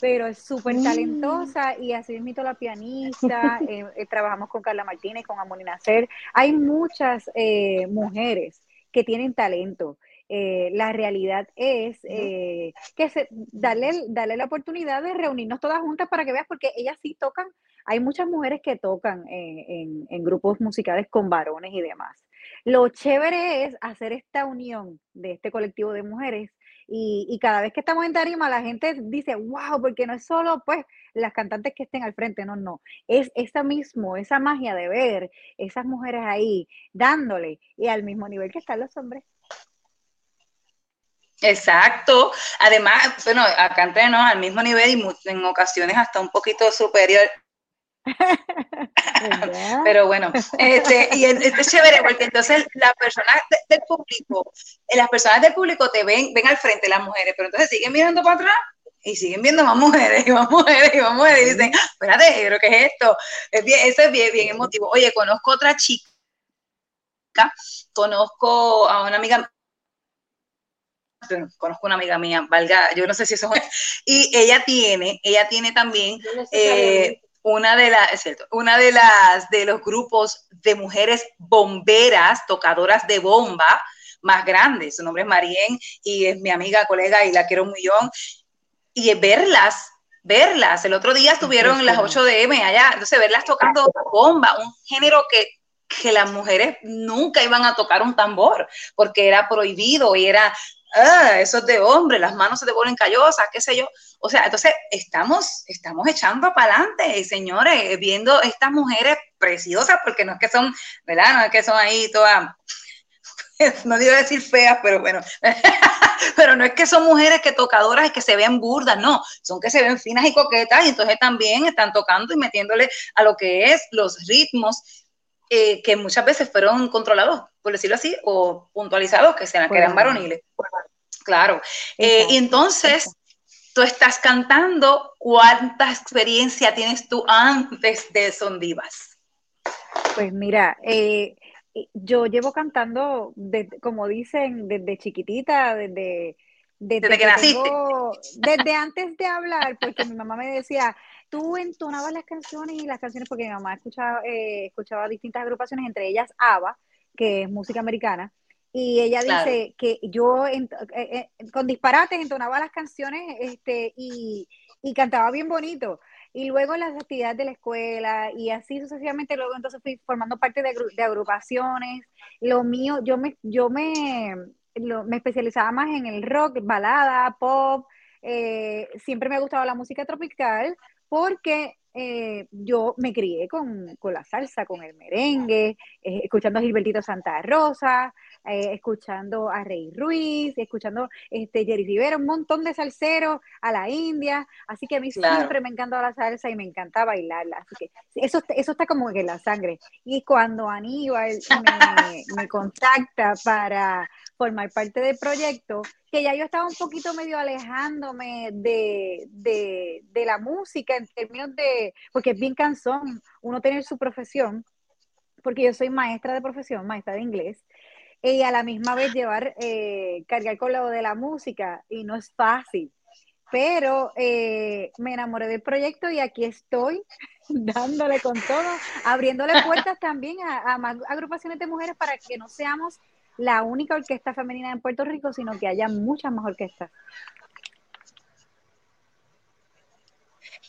pero es súper talentosa y así es la pianista, eh, eh, trabajamos con Carla Martínez, con Amoni Nacer, hay muchas eh, mujeres que tienen talento eh, la realidad es eh, que se, darle, darle la oportunidad de reunirnos todas juntas para que veas, porque ellas sí tocan hay muchas mujeres que tocan en, en, grupos musicales con varones y demás. Lo chévere es hacer esta unión de este colectivo de mujeres y, y, cada vez que estamos en tarima la gente dice, wow, porque no es solo pues las cantantes que estén al frente, no, no, es esa mismo, esa magia de ver esas mujeres ahí dándole y al mismo nivel que están los hombres. Exacto. Además, bueno, acá entre no, al mismo nivel y en ocasiones hasta un poquito superior. Pero bueno, este, y es, chévere porque entonces las personas del público, eh, las personas del público te ven, ven al frente las mujeres, pero entonces siguen mirando para atrás y siguen viendo más mujeres y más mujeres y más mujeres y dicen, espérate, pero ¿qué es esto? Es bien, eso es bien, bien emotivo. Oye, conozco otra chica, conozco a una amiga conozco una amiga mía, valga, yo no sé si eso es, y ella tiene, ella tiene también eh, una de las, es cierto, una de las de los grupos de mujeres bomberas, tocadoras de bomba más grandes. Su nombre es Marien y es mi amiga, colega y la quiero un millón. Y verlas, verlas. El otro día estuvieron en las 8 de M allá, entonces verlas tocando bomba, un género que que las mujeres nunca iban a tocar un tambor porque era prohibido y era ah, eso es de hombre, las manos se te ponen callosas, qué sé yo. O sea, entonces estamos, estamos echando para adelante, señores, viendo estas mujeres preciosas, porque no es que son, ¿verdad? No es que son ahí todas, no digo decir feas, pero bueno, pero no es que son mujeres que tocadoras y que se ven burdas, no, son que se ven finas y coquetas y entonces también están tocando y metiéndole a lo que es los ritmos eh, que muchas veces fueron controlados, por decirlo así, o puntualizados, que, sean, que eran varoniles. Claro. Eh, y entonces, tú estás cantando, ¿cuánta experiencia tienes tú antes de Son Divas? Pues mira, eh, yo llevo cantando, como dicen, desde chiquitita, desde... Desde, que, naciste. desde antes de hablar, porque mi mamá me decía, tú entonabas las canciones y las canciones, porque mi mamá escuchaba, eh, escuchaba distintas agrupaciones, entre ellas ABBA, que es música americana, y ella dice que yo eh, eh, con disparates entonaba las canciones este, y, cantaba bien bonito. Y luego las actividades de la escuela y así sucesivamente, luego entonces fui formando parte de, de agrupaciones. Lo mío, yo me, yo me, me especializaba más en el rock, balada, pop. siempre me ha gustado la música tropical, porque eh, yo me crié con, la salsa, con el merengue, eh, escuchando a Gilbertito Santa Rosa, eh, escuchando a Rey Ruiz, escuchando este Jerry Rivera, un montón de salseros a la India, así que a mí siempre me encantó la salsa y me encanta bailarla, así que eso, eso está como en la sangre. Y cuando Aníbal me contacta para formar parte del proyecto, que ya yo estaba un poquito medio alejándome de, de, la música en términos de, porque es bien cansón uno tener su profesión, porque yo soy maestra de profesión, maestra de inglés, y a la misma vez llevar, eh, cargar con lo de la música, y no es fácil. Pero eh, me enamoré del proyecto y aquí estoy dándole con todo, abriéndole puertas también a, a más agrupaciones de mujeres para que no seamos la única orquesta femenina en Puerto Rico, sino que haya muchas más orquestas.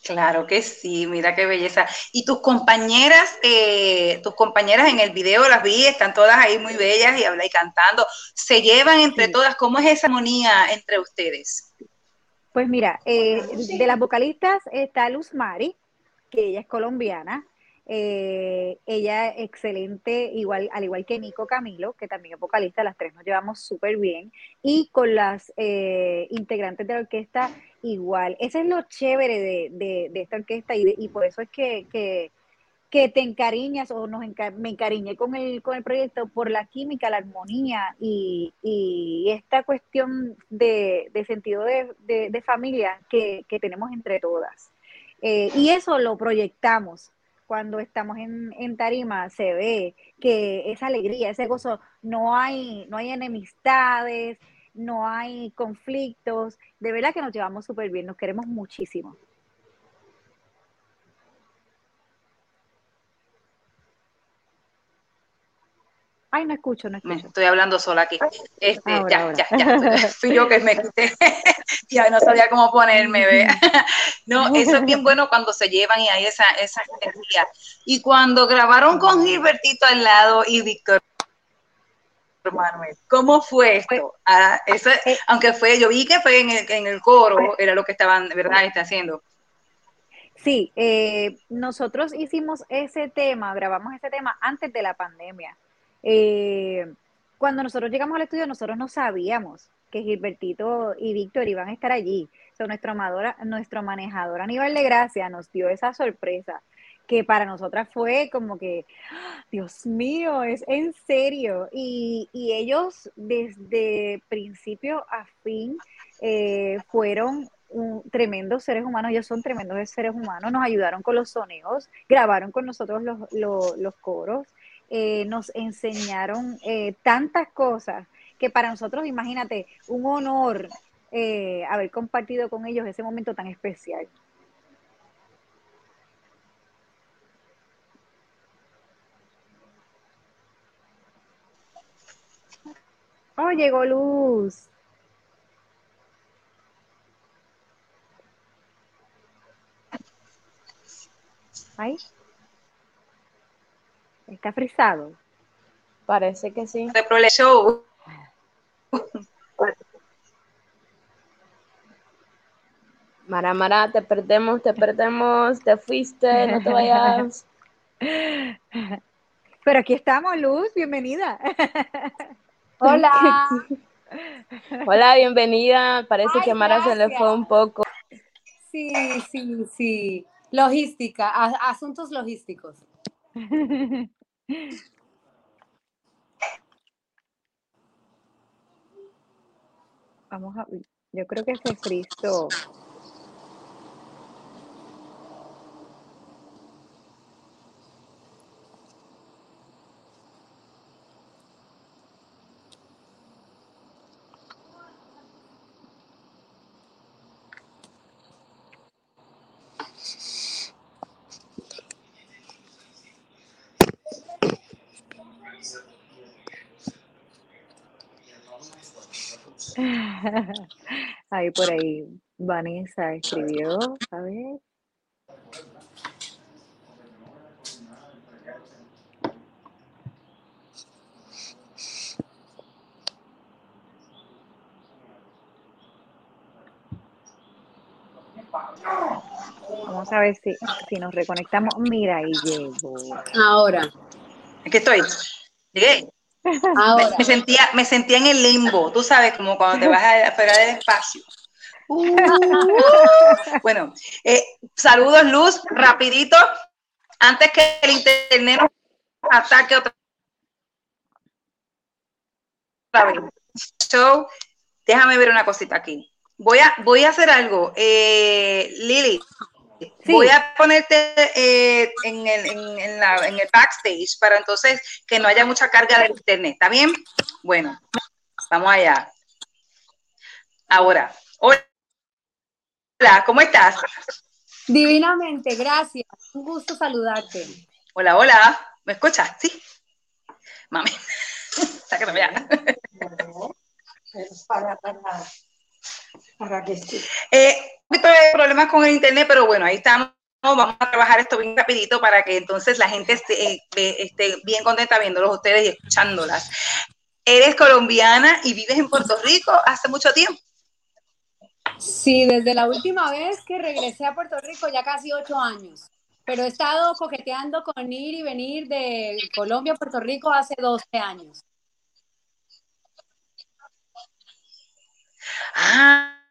Claro que sí, mira qué belleza. Y tus compañeras, eh, tus compañeras en el video las vi, están todas ahí muy bellas y habla y cantando. ¿Se llevan entre todas? ¿Cómo es esa armonía entre ustedes? Pues mira, eh, de las vocalistas está Luz Mari, que ella es colombiana, eh, ella excelente, igual, al igual que Nico Camilo, que también es vocalista, las tres nos llevamos súper bien. Y con las eh, integrantes de la orquesta, igual. Ese es lo chévere de, esta orquesta y, por eso es que, que, te encariñas o nos me encariñé con el, con el proyecto por la química, la armonía y, esta cuestión de, sentido de, familia que, tenemos entre todas. Eh, y eso lo proyectamos cuando estamos en, tarima se ve que esa alegría, ese gozo, no hay, no hay enemistades, no hay conflictos, de verdad que nos llevamos súper bien, nos queremos muchísimo. Ay, no escucho, no Me escucho. estoy hablando sola aquí. Este, Ahora, ya, ahora. ya, ya. Fui yo que me quité. ya no sabía cómo ponerme, ve. no, eso es bien bueno cuando se llevan y hay esa, esa energía. Y cuando grabaron con Gilbertito al lado y Víctor Manuel, ¿cómo fue esto? Ah, eso, Eh. aunque fue, yo vi que fue en el, en el coro, era lo que estaban, ¿verdad? Está haciendo. Sí, eh, nosotros hicimos ese tema, grabamos ese tema antes de la pandemia. Eh, cuando nosotros llegamos al estudio, nosotros no sabíamos que Gilbertito y Víctor iban a estar allí. O sea, nuestro, amadora- nuestro manejador Aníbal de Gracia nos dio esa sorpresa, que para nosotras fue como que, ¡Ah! Dios mío, es en serio. Y, ellos desde principio a fin eh, fueron un- tremendos seres humanos, ellos son tremendos seres humanos, nos ayudaron con los soneos, grabaron con nosotros los coros, eh, nos enseñaron eh, tantas cosas que para nosotros, imagínate, un honor eh, haber compartido con ellos ese momento tan especial. Oh, llegó Luz. Ay. Está frisado. Parece que sí. De Pro Show. Mara, Mara, te perdemos, te perdemos, te fuiste, no te vayas. Pero aquí estamos, Luz, bienvenida. Hola. Hola, bienvenida. Parece Ay, que Mara se le fue un poco. Sí, sí, sí. Logística, asuntos logísticos. Vamos a, yo creo que se frizó. Ahí por ahí, Vanessa escribió, a ver. Vamos a ver si, si nos reconectamos. Mira, ahí llegó. Ahora, Aquí estoy. Llegué. Me, ahora. me sentía, me sentía en el limbo, tú sabes, como cuando te vas a- afuera del espacio. Uh, bueno, eh, saludos Luz, rapidito, antes que el internet nos ataque otra vez. So, déjame ver una cosita aquí. Voy a, voy a hacer algo. Eh, Lili, Sí. voy a ponerte eh, en, el, en, en la- en el backstage para entonces que no haya mucha carga del internet. ¿Está bien? Bueno, vamos allá. Ahora, hola, ¿cómo estás? Divinamente, gracias. Un gusto saludarte. Hola, hola, ¿me escuchas? Sí. Mami, sácame ya. para, para, para que sí. Eh, un poquito de problemas con el internet, pero bueno, ahí estamos. Vamos a trabajar esto bien rapidito para que entonces la gente esté, eh, esté bien contenta viéndolos ustedes y escuchándolas. Eres colombiana y vives en Puerto Rico hace mucho tiempo. Sí, desde la última vez que regresé a Puerto Rico, ya casi ocho años. Pero he estado coqueteando con ir y venir de Colombia a Puerto Rico hace 12 años. Ah,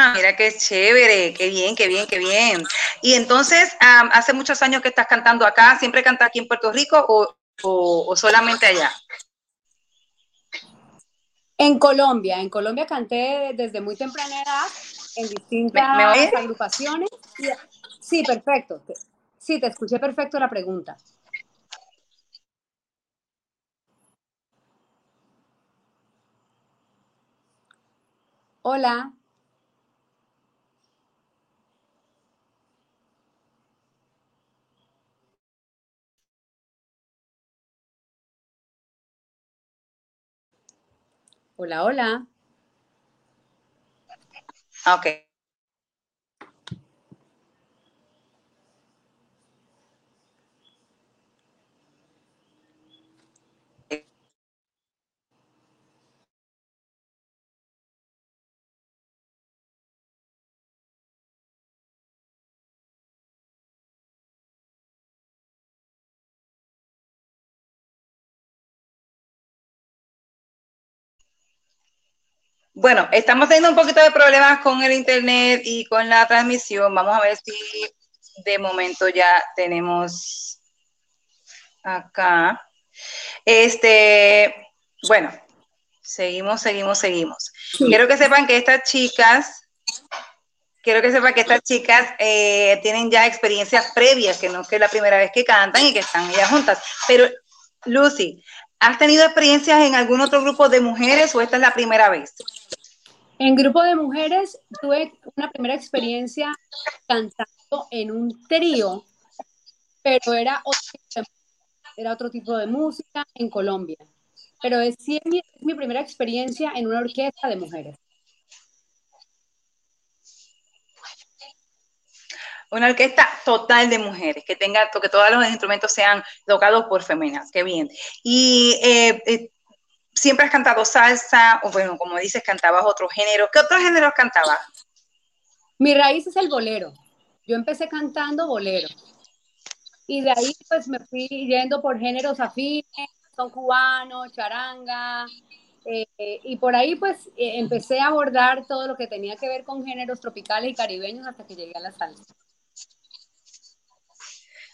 ah, mira qué chévere, qué bien, qué bien, qué bien. Y entonces, hace muchos años que estás cantando acá, ¿siempre cantas aquí en Puerto Rico o, o- o solamente allá? En Colombia, en Colombia canté desde muy temprana edad en distintas ¿Me- me oyes? agrupaciones. Sí, perfecto. Sí, te escuché perfecto la pregunta. Hola. Hola, hola. Ok. Bueno, estamos teniendo un poquito de problemas con el internet y con la transmisión. Vamos a ver si de momento ya tenemos acá. Este, bueno, seguimos, seguimos, seguimos. Quiero que sepan que estas chicas, quiero que sepan que estas chicas eh, tienen ya experiencias previas, que no es que es la primera vez que cantan y que están ellas juntas. Pero, Lucy, ¿has tenido experiencias en algún otro grupo de mujeres o esta es la primera vez? En grupo de mujeres tuve una primera experiencia cantando en un trío, pero era otro, tipo era otro tipo de música en Colombia. Pero es, es mi, primera experiencia en una orquesta de mujeres. Una orquesta total de mujeres, que tenga, que todos los instrumentos sean tocados por féminas, qué bien. Y eh, eh, siempre has cantado salsa, o bueno, como dices, cantabas otro género. ¿Qué otros géneros cantabas? Mi raíz es el bolero. Yo empecé cantando bolero. Y de ahí pues me fui yendo por géneros afines, son cubanos, charanga, eh, y por ahí pues eh, empecé a abordar todo lo que tenía que ver con géneros tropicales y caribeños hasta que llegué a la salsa.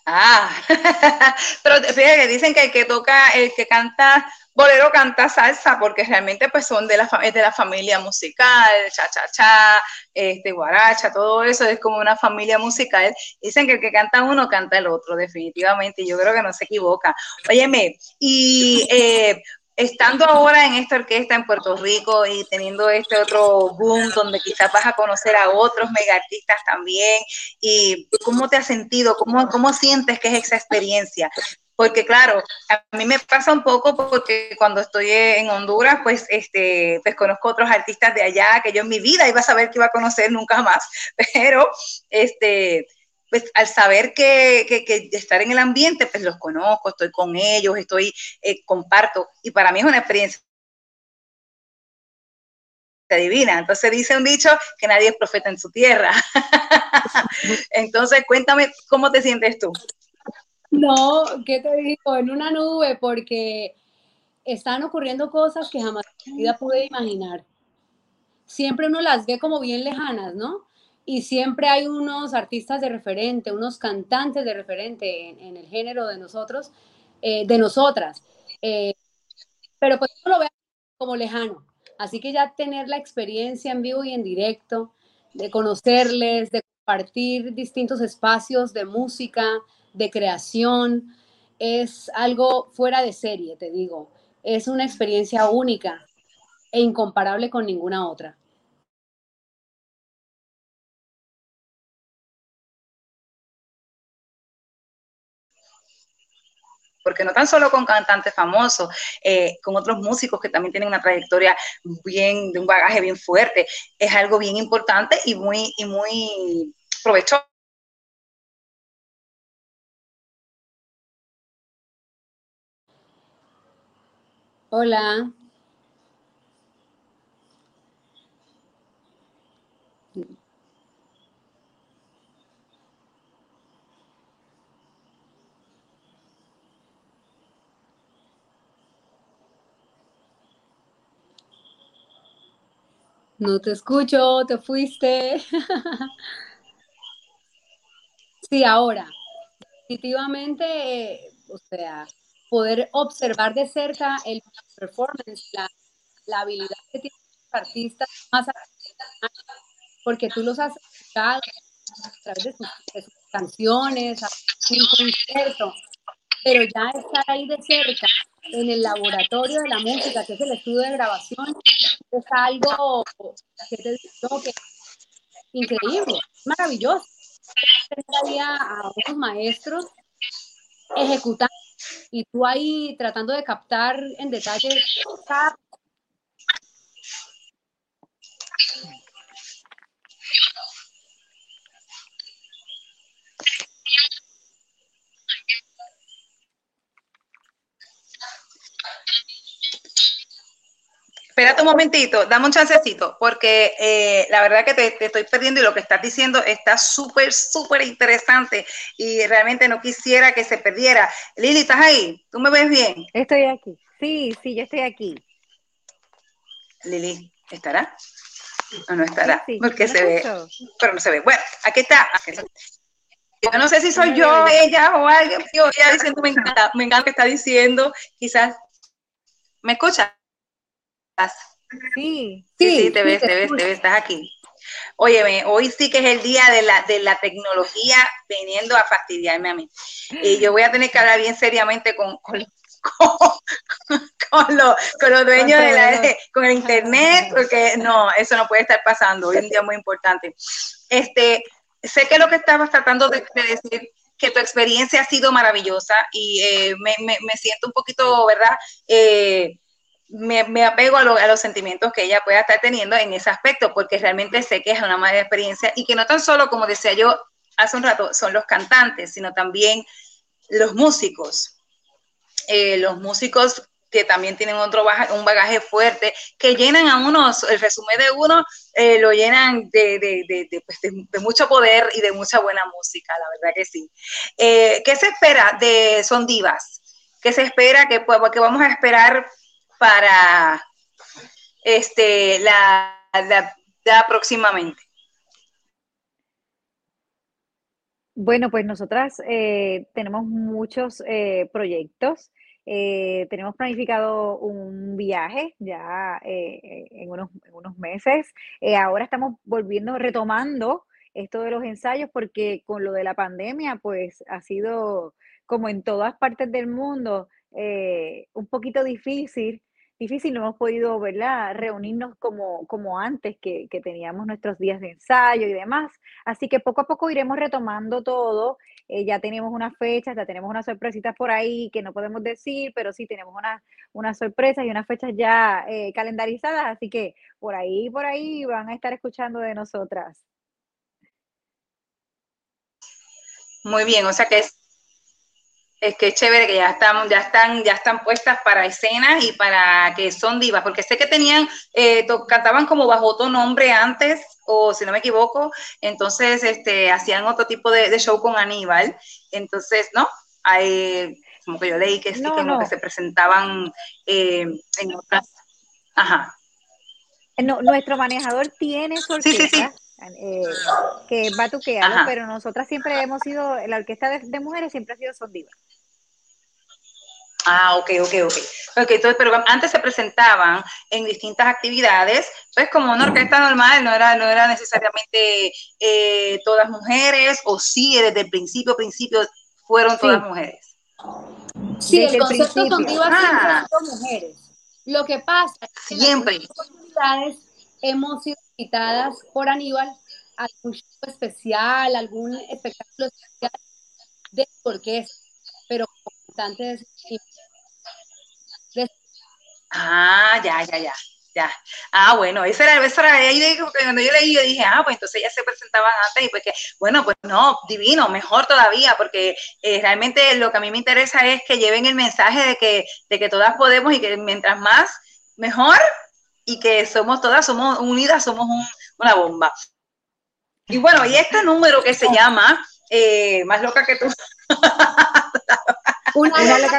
Ah, pero fíjate que dicen que el que toca, el que canta bolero canta salsa porque realmente pues son de la, es de la familia musical, cha cha cha, este guaracha, todo eso es como una familia musical. Dicen que el que canta uno canta el otro, definitivamente, y yo creo que no se equivoca. Óyeme, y eh, estando ahora en esta orquesta en Puerto Rico y teniendo este otro boom donde quizás vas a conocer a otros mega artistas también, y cómo te has sentido, cómo, cómo sientes que es esa experiencia, porque claro, a mí me pasa un poco porque cuando estoy en Honduras, pues, este, pues conozco otros artistas de allá que yo en mi vida iba a saber que iba a conocer nunca más, pero, este, pues al saber que, estar en el ambiente, pues los conozco, estoy con ellos, estoy, eh, comparto, y para mí es una experiencia divina. Entonces dice un dicho que nadie es profeta en su tierra. Entonces, cuéntame cómo te sientes tú. No, ¿qué te digo? En una nube, porque están ocurriendo cosas que jamás en mi vida pude imaginar. Siempre uno las ve como bien lejanas, ¿no? Y siempre hay unos artistas de referente, unos cantantes de referente en, el género de nosotros, eh, de nosotras. Eh, pero pues uno lo ve como lejano. Así que ya tener la experiencia en vivo y en directo, de conocerles, de compartir distintos espacios de música, de creación, es algo fuera de serie, te digo. Es una experiencia única e incomparable con ninguna otra. porque no tan solo con cantantes famosos, eh, con otros músicos que también tienen una trayectoria bien, de un bagaje bien fuerte, es algo bien importante y muy, y muy provechoso. Hola. No te escucho, te fuiste. sí, ahora, definitivamente, eh, o sea, poder observar de cerca el performance, la, la habilidad que tienen los artistas más porque tú los has escuchado a través de sus, de sus canciones, a un concierto, pero ya estar ahí de cerca en el laboratorio de la música, que es el estudio de grabación, es algo que te digo que increíble, maravilloso. Tener a unos maestros ejecutando y tú ahí tratando de captar en detalle Espérate un momentito, dame un chancecito, porque eh, la verdad que te, estoy perdiendo y lo que estás diciendo está súper, súper interesante y realmente no quisiera que se perdiera. Lili, ¿estás ahí? ¿Tú me ves bien? Estoy aquí. Sí, sí, yo estoy aquí. Lili, ¿estará? ¿O no estará? porque se ve, pero no se ve. Bueno, aquí está. Yo no sé si soy yo, ella o alguien. Yo, ella diciendo, me encanta, me encanta lo que está diciendo. Quizás, ¿me escuchas? Sí, sí, sí, te ves, te, ves, te ves, estás aquí. Óyeme, hoy sí que es el día de la, de la tecnología viniendo a fastidiarme a mí. Y yo voy a tener que hablar bien seriamente con, con, con, los, con los dueños de la, con el internet, porque no, eso no puede estar pasando. Hoy es un día muy importante. Este, sé que lo que estabas tratando de, decir que tu experiencia ha sido maravillosa y eh, me, me, me, siento un poquito, ¿verdad? Eh, me, apego a, los sentimientos que ella pueda estar teniendo en ese aspecto, porque realmente sé que es una mala experiencia y que no tan solo, como decía yo hace un rato, son los cantantes, sino también los músicos. Eh, los músicos que también tienen otro un bagaje fuerte, que llenan a uno, el resumen de uno eh, lo llenan pues, de, mucho poder y de mucha buena música, la verdad que sí. Eh, ¿Qué se espera de Son Divas? ¿Qué se espera? que pues, vamos a esperar para este, la, la, próximamente? Bueno, pues nosotras eh, tenemos muchos eh, proyectos. Eh, tenemos planificado un viaje ya en unos, en, unos, meses. ahora estamos volviendo, retomando esto de los ensayos porque con lo de la pandemia, pues ha sido como en todas partes del mundo un poquito difícil difícil, no hemos podido ¿verdad? reunirnos como, como antes, que, teníamos nuestros días de ensayo y demás. Así que poco a poco iremos retomando todo. Eh, ya tenemos unas fechas, ya tenemos unas sorpresitas por ahí que no podemos decir, pero sí tenemos unas una sorpresas y unas fechas ya eh, calendarizadas. Así que por ahí, por ahí van a estar escuchando de nosotras. Muy bien, o sea que es que es chévere que ya están, ya están, ya están puestas para escenas y para que son divas, porque sé que tenían, eh, cantaban como bajo otro nombre antes, o si no me equivoco, entonces este, hacían otro tipo de, show con Aníbal, entonces, ¿no? Hay, como que yo leí que sí, como que se presentaban eh, en otras, ajá. nuestro manejador tiene su orquesta, eh, que va tuqueado, pero nosotras siempre hemos sido, la orquesta de, mujeres siempre ha sido Son Divas. Ah, ok, ok, ok. okay entonces, pero antes se presentaban en distintas actividades, pues como una orquesta normal, no era, no era necesariamente eh, todas mujeres, o sí, desde el principio, principio, fueron todas mujeres. Sí, el concepto con divas siempre ah. mujeres. Lo que pasa es que siempre. en actividades hemos sido invitadas por Aníbal algún show especial, algún espectáculo especial de orquesta, pero cantantes Ah, ya, ya, ya, ya. Ah, bueno, esa era, esa era ahí cuando yo leí, yo dije, ah, pues entonces ya se presentaban antes y pues que, bueno, pues no, divino, mejor todavía, porque eh, realmente lo que a mí me interesa es que lleven el mensaje de que, de que todas podemos y que mientras más, mejor y que somos todas, somos unidas, somos una bomba. Y bueno, y este número que se llama eh, Más loca que tú.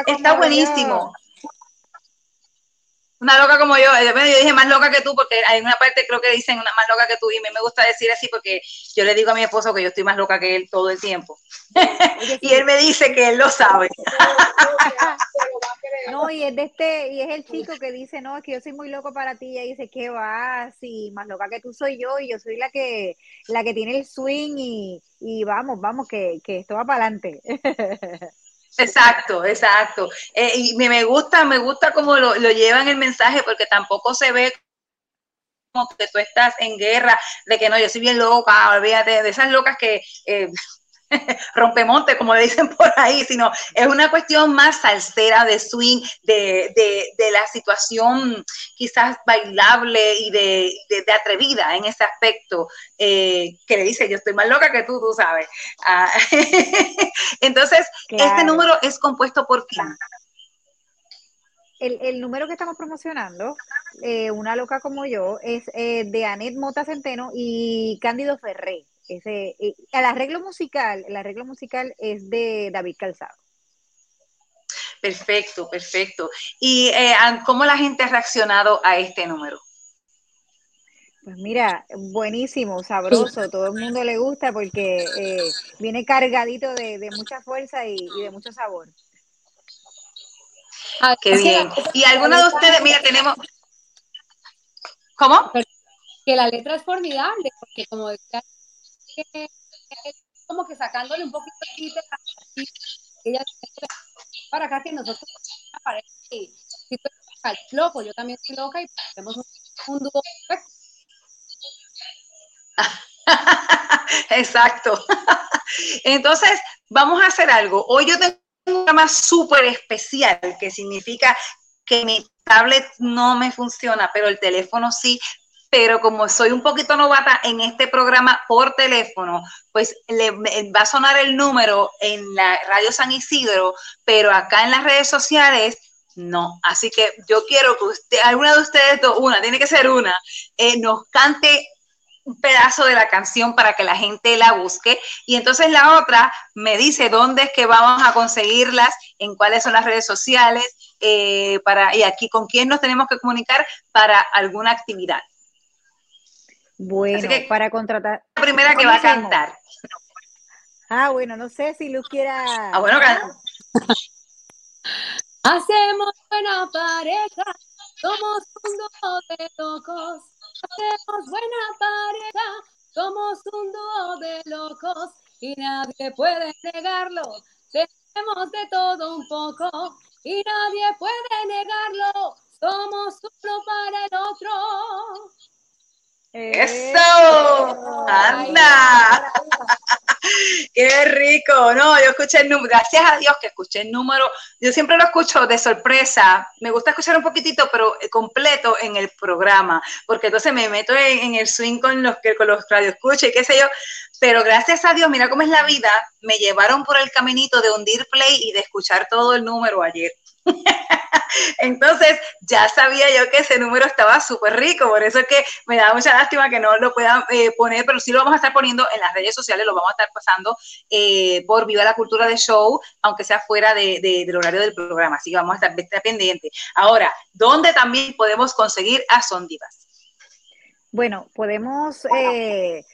está buenísimo. Una loca como yo, yo dije más loca que tú porque hay una parte creo que dicen una más loca que tú y a mí me gusta decir así porque yo le digo a mi esposo que yo estoy más loca que él todo el tiempo. y él me dice que él lo sabe. no, y es de este, y es el chico que dice, no, es que yo soy muy loco para ti, y ella dice, ¿qué vas? Y más loca que tú soy yo, y yo soy la que, la que tiene el swing y, y vamos, vamos, que, que esto va para adelante. Exacto, exacto. Eh, y me, gusta, me gusta cómo lo, llevan el mensaje porque tampoco se ve como que tú estás en guerra, de que no, yo soy bien loca, olvídate de esas locas que, eh, rompemonte, como le dicen por ahí, sino es una cuestión más salsera de swing, de, de, la situación quizás bailable y de, de atrevida en ese aspecto, eh, que le dice, yo estoy más loca que tú, tú sabes. Ah, entonces, este número es compuesto por quién? El, número que estamos promocionando, eh, Una Loca como yo, es eh, de Anet Mota Centeno y Cándido Ferré. Ese, el arreglo musical, el arreglo musical es de David Calzado. Perfecto, perfecto. ¿Y eh, cómo la gente ha reaccionado a este número? Pues mira, buenísimo, sabroso, todo el mundo le gusta porque eh, viene cargadito de, mucha fuerza y, de mucho sabor. Ah, Qué bien. Y alguna de ustedes, mira, tenemos... ¿Cómo? Que la letra es formidable, porque como decía como que sacándole un poquito de ella para acá que nosotros aparece si loco, yo también estoy loca y tenemos un, dúo Exacto. Entonces, vamos a hacer algo. Hoy yo tengo un programa súper especial que significa que mi tablet no me funciona, pero el teléfono sí, pero como soy un poquito novata en este programa por teléfono, pues le, va a sonar el número en la radio San Isidro, pero acá en las redes sociales no. Así que yo quiero que usted, alguna de ustedes, una, tiene que ser una, eh, nos cante un pedazo de la canción para que la gente la busque y entonces la otra me dice dónde es que vamos a conseguirlas, en cuáles son las redes sociales, eh, para, y aquí con quién nos tenemos que comunicar para alguna actividad. Bueno, para contratar. La primera que va a cantar. Ah, bueno, no sé si Luz quiera. Ah, bueno, Hacemos buena pareja, somos un dúo de locos. Hacemos buena pareja, somos un dúo de locos y nadie puede negarlo. Tenemos de todo un poco y nadie puede negarlo. Somos uno para el otro. ¡Eso! ¡Anda! ¡Qué rico! No, yo escuché el número, gracias a Dios que escuché el número. Yo siempre lo escucho de sorpresa. Me gusta escuchar un poquitito, pero completo en el programa, porque entonces me meto en, el swing con los que con los radioescuchas y qué sé yo. Pero gracias a Dios, mira cómo es la vida, me llevaron por el caminito de hundir play y de escuchar todo el número ayer. Entonces, ya sabía yo que ese número estaba súper rico, por eso es que me da mucha lástima que no lo puedan eh, poner, pero sí lo vamos a estar poniendo en las redes sociales, lo vamos a estar pasando eh, por Viva la Cultura de Show, aunque sea fuera de, del horario del programa, así que vamos a estar, pendientes. Ahora, ¿dónde también podemos conseguir a Sondivas? Bueno, podemos... Eh,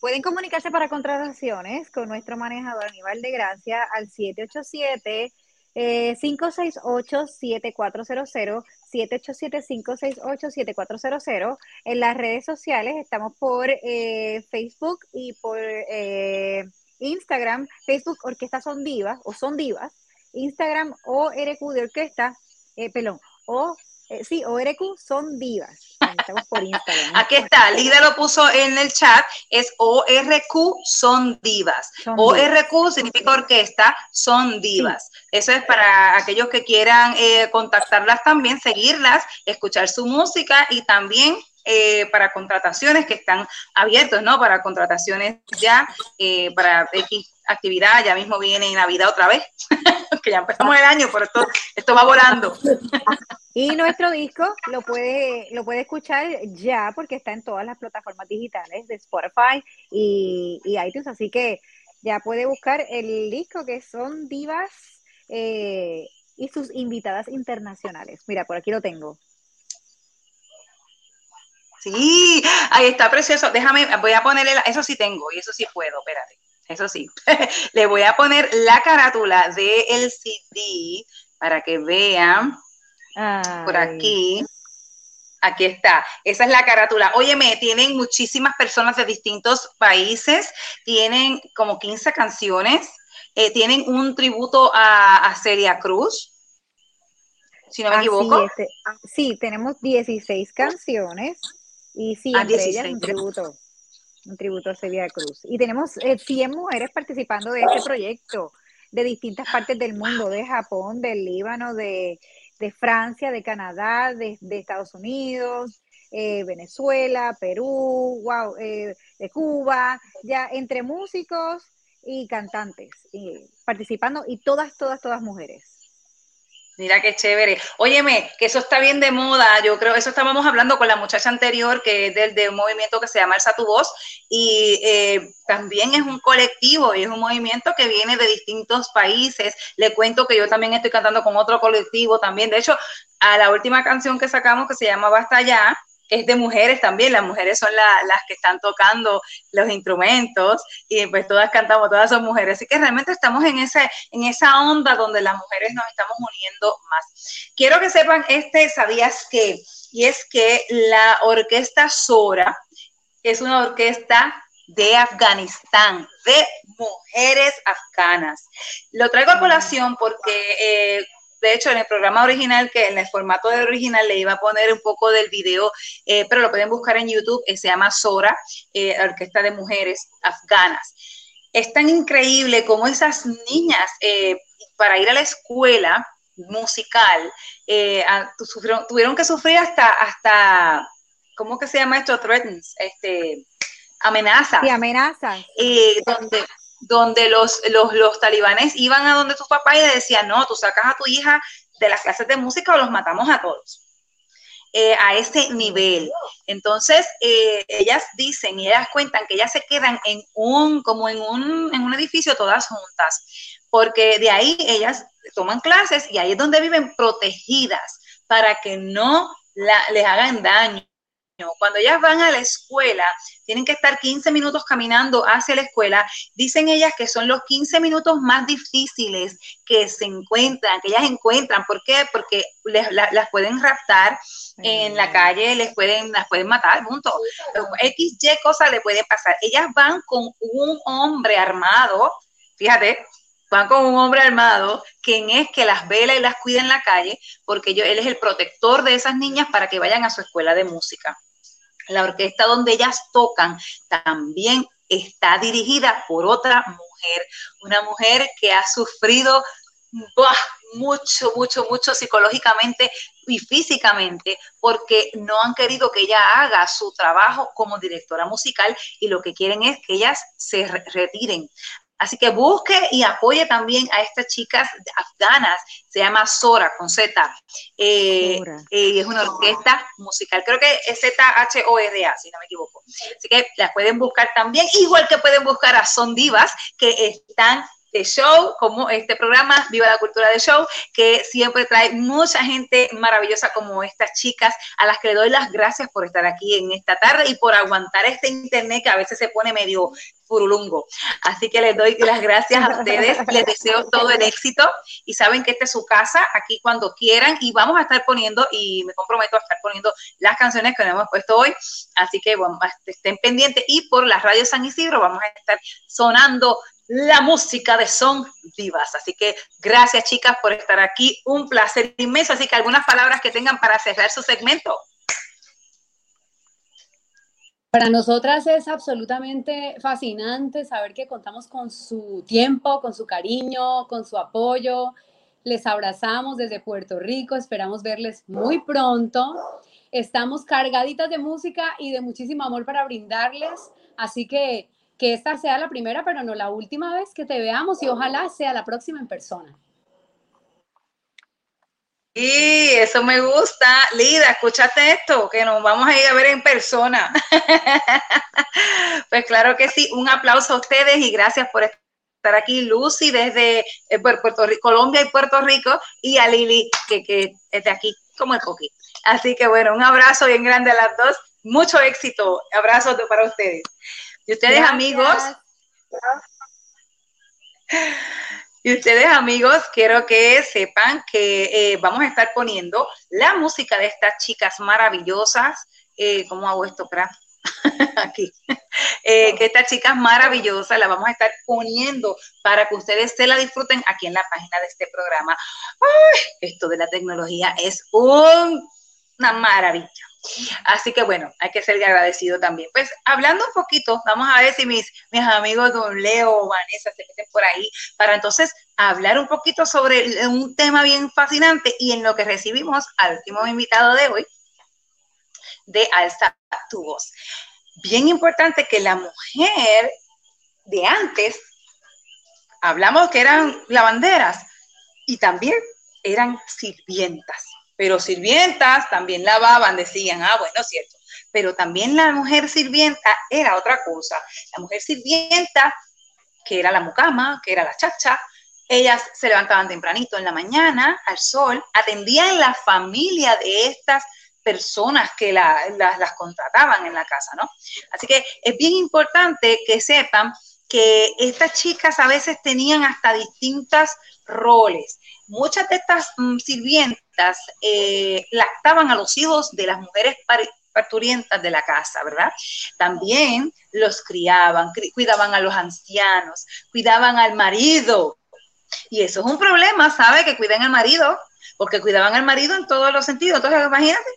pueden comunicarse para contrataciones con nuestro manejador Aníbal de Gracia al 787 568-7400, 787-568-7400. En las redes sociales estamos por eh, Facebook y por eh, Instagram. Facebook Orquesta Son Divas o Son Divas. Instagram ORQ de Orquesta, eh, pelón, o eh, sí, ORQ son divas. Estamos por Instagram. Aquí está, Lida lo puso en el chat, es ORQ son divas. ORQ significa orquesta, son divas. Eso es para aquellos que quieran eh, contactarlas también, seguirlas, escuchar su música y también eh, para contrataciones que están abiertos, ¿no? Para contrataciones ya, eh, para X actividad, ya mismo viene Navidad otra vez, que ya empezamos el año, pero esto, esto va volando. Y nuestro disco lo puede, lo puede escuchar ya porque está en todas las plataformas digitales de Spotify y, iTunes, así que ya puede buscar el disco que son divas eh, y sus invitadas internacionales. Mira, por aquí lo tengo. Sí, ahí está precioso. Déjame, voy a ponerle, eso sí tengo y eso sí puedo, espérate. Eso sí, le voy a poner la carátula del CD para que vean por aquí. Aquí está, esa es la carátula. Óyeme, tienen muchísimas personas de distintos países, tienen como 15 canciones, eh, tienen un tributo a, Celia Cruz, si no me equivoco. Este, sí, tenemos 16 canciones y sí, ah, entre ellas un tributo. un tributo a Celia Cruz. Y tenemos 100 mujeres participando de este proyecto de distintas partes del mundo, de Japón, del Líbano, de, Francia, de Canadá, de, Estados Unidos, eh, Venezuela, Perú, wow, eh, de Cuba, ya entre músicos y cantantes participando y todas, todas, todas mujeres. Mira qué chévere. Óyeme, que eso está bien de moda. Yo creo, eso estábamos hablando con la muchacha anterior, que es del, de un movimiento que se llama Alza tu Voz, y eh, también es un colectivo y es un movimiento que viene de distintos países. Le cuento que yo también estoy cantando con otro colectivo también. De hecho, a la última canción que sacamos, que se llama Basta Ya, es de mujeres también, las mujeres son las que están tocando los instrumentos y pues todas cantamos, todas son mujeres, así que realmente estamos en, en esa onda donde las mujeres nos estamos uniendo más. Quiero que sepan este, ¿sabías qué? Y es que la orquesta Sora es una orquesta de Afganistán, de mujeres afganas. Lo traigo a colación porque eh, de hecho, en el programa original, que en el formato de original le iba a poner un poco del video, eh, pero lo pueden buscar en YouTube, eh, se llama Sora, eh, Orquesta de Mujeres Afganas. Es tan increíble como esas niñas, para ir a la escuela musical, tuvieron que sufrir hasta, hasta, ¿cómo que se llama esto? Threatens, este, amenazas. Sí, amenazas. donde donde los, los, talibanes iban a donde tu papá y le decían, no, tú sacas a tu hija de las clases de música o los matamos a todos. Eh, a ese nivel. Entonces, eh, ellas dicen y ellas cuentan que ellas se quedan en un, como en un, en un edificio todas juntas, porque de ahí ellas toman clases y ahí es donde viven protegidas para que no les hagan daño cuando ellas van a la escuela, tienen que estar 15 minutos caminando hacia la escuela. Dicen ellas que son los 15 minutos más difíciles que se encuentran, que ellas encuentran. ¿Por qué? Porque las pueden raptar en la calle, les pueden, las pueden matar, punto. X, Y cosa le puede pasar. Ellas van con un hombre armado, fíjate, van con un hombre armado, quien es que las vela y las cuida en la calle, porque yo, él es el protector de esas niñas para que vayan a su escuela de música. La orquesta donde ellas tocan también está dirigida por otra mujer, una mujer que ha sufrido mucho, mucho, mucho psicológicamente y físicamente porque no han querido que ella haga su trabajo como directora musical y lo que quieren es que ellas se retiren. Así que busque y apoye también a estas chicas afganas. Se llama Sora con Z. Eh, eh, es una orquesta musical. Creo que es Z-H-O-R-A, si no me equivoco. Así que las pueden buscar también, igual que pueden buscar a Son Divas, que están de show, como este programa, Viva la Cultura de Show, que siempre trae mucha gente maravillosa como estas chicas, a las que le doy las gracias por estar aquí en esta tarde y por aguantar este internet que a veces se pone medio furulungo. Así que les doy las gracias a ustedes, les deseo todo el éxito y saben que esta es su casa, aquí cuando quieran y vamos a estar poniendo y me comprometo a estar poniendo las canciones que nos hemos puesto hoy, así que bueno, estén pendientes y por la radio San Isidro vamos a estar sonando la música de Son Vivas. Así que gracias chicas por estar aquí, un placer inmenso. Así que algunas palabras que tengan para cerrar su segmento. Para nosotras es absolutamente fascinante saber que contamos con su tiempo, con su cariño, con su apoyo. Les abrazamos desde Puerto Rico, esperamos verles muy pronto. Estamos cargaditas de música y de muchísimo amor para brindarles, así que que esta sea la primera, pero no la última vez que te veamos y ojalá sea la próxima en persona. Y eso me gusta. Lida, escúchate esto, que nos vamos a ir a ver en persona. pues claro que sí, un aplauso a ustedes y gracias por estar aquí. Lucy desde eh, Colombia y Puerto Rico, y a Lili, que, que es de aquí como el poquito. Así que bueno, un abrazo bien grande a las dos. Mucho éxito. Abrazo para ustedes. Y ustedes amigos, y ustedes amigos, quiero que sepan que eh, vamos a estar poniendo la música de estas chicas maravillosas. Eh, ¿Cómo hago esto? Para aquí. Eh, que estas chicas maravillosas la vamos a estar poniendo para que ustedes se la disfruten aquí en la página de este programa. esto de la tecnología es una maravilla. Así que bueno, hay que ser agradecido también. Pues hablando un poquito, vamos a ver si mis, mis amigos Don Leo o Vanessa se meten por ahí para entonces hablar un poquito sobre un tema bien fascinante y en lo que recibimos al último invitado de hoy, de Alza tu voz. Bien importante que la mujer de antes, hablamos que eran lavanderas y también eran sirvientas pero sirvientas también lavaban, decían, ah, bueno, cierto. Pero también la mujer sirvienta era otra cosa. La mujer sirvienta, que era la mucama, que era la chacha, ellas se levantaban tempranito en la mañana al sol, atendían la familia de estas personas que las contrataban en la casa, ¿no? Así que es bien importante que sepan que estas chicas a veces tenían hasta distintos roles muchas de estas mm, sirvientas eh, lactaban a los hijos de las mujeres parturientas de la casa, ¿verdad? También los criaban, cuidaban a los ancianos, cuidaban al marido. Y eso es un problema, ¿sabe? Que cuiden al marido, porque cuidaban al marido en todos los sentidos. Entonces, imagínate,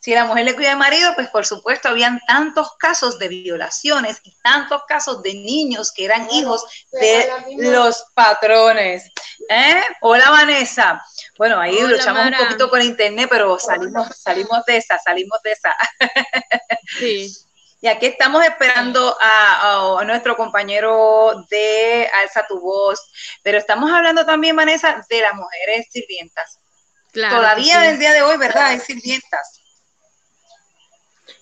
si la mujer le cuida al marido, pues por supuesto habían tantos casos de violaciones y tantos casos de niños que eran hijos de los patrones. ¿Eh? Hola Vanessa. Bueno, ahí luchamos un poquito con internet, pero salimos, salimos de esa, salimos de esa. Sí. Y aquí estamos esperando a, nuestro compañero de Alza tu voz, pero estamos hablando también, Vanessa, de las mujeres sirvientas. Todavía en el día de hoy, ¿verdad? Hay sirvientas.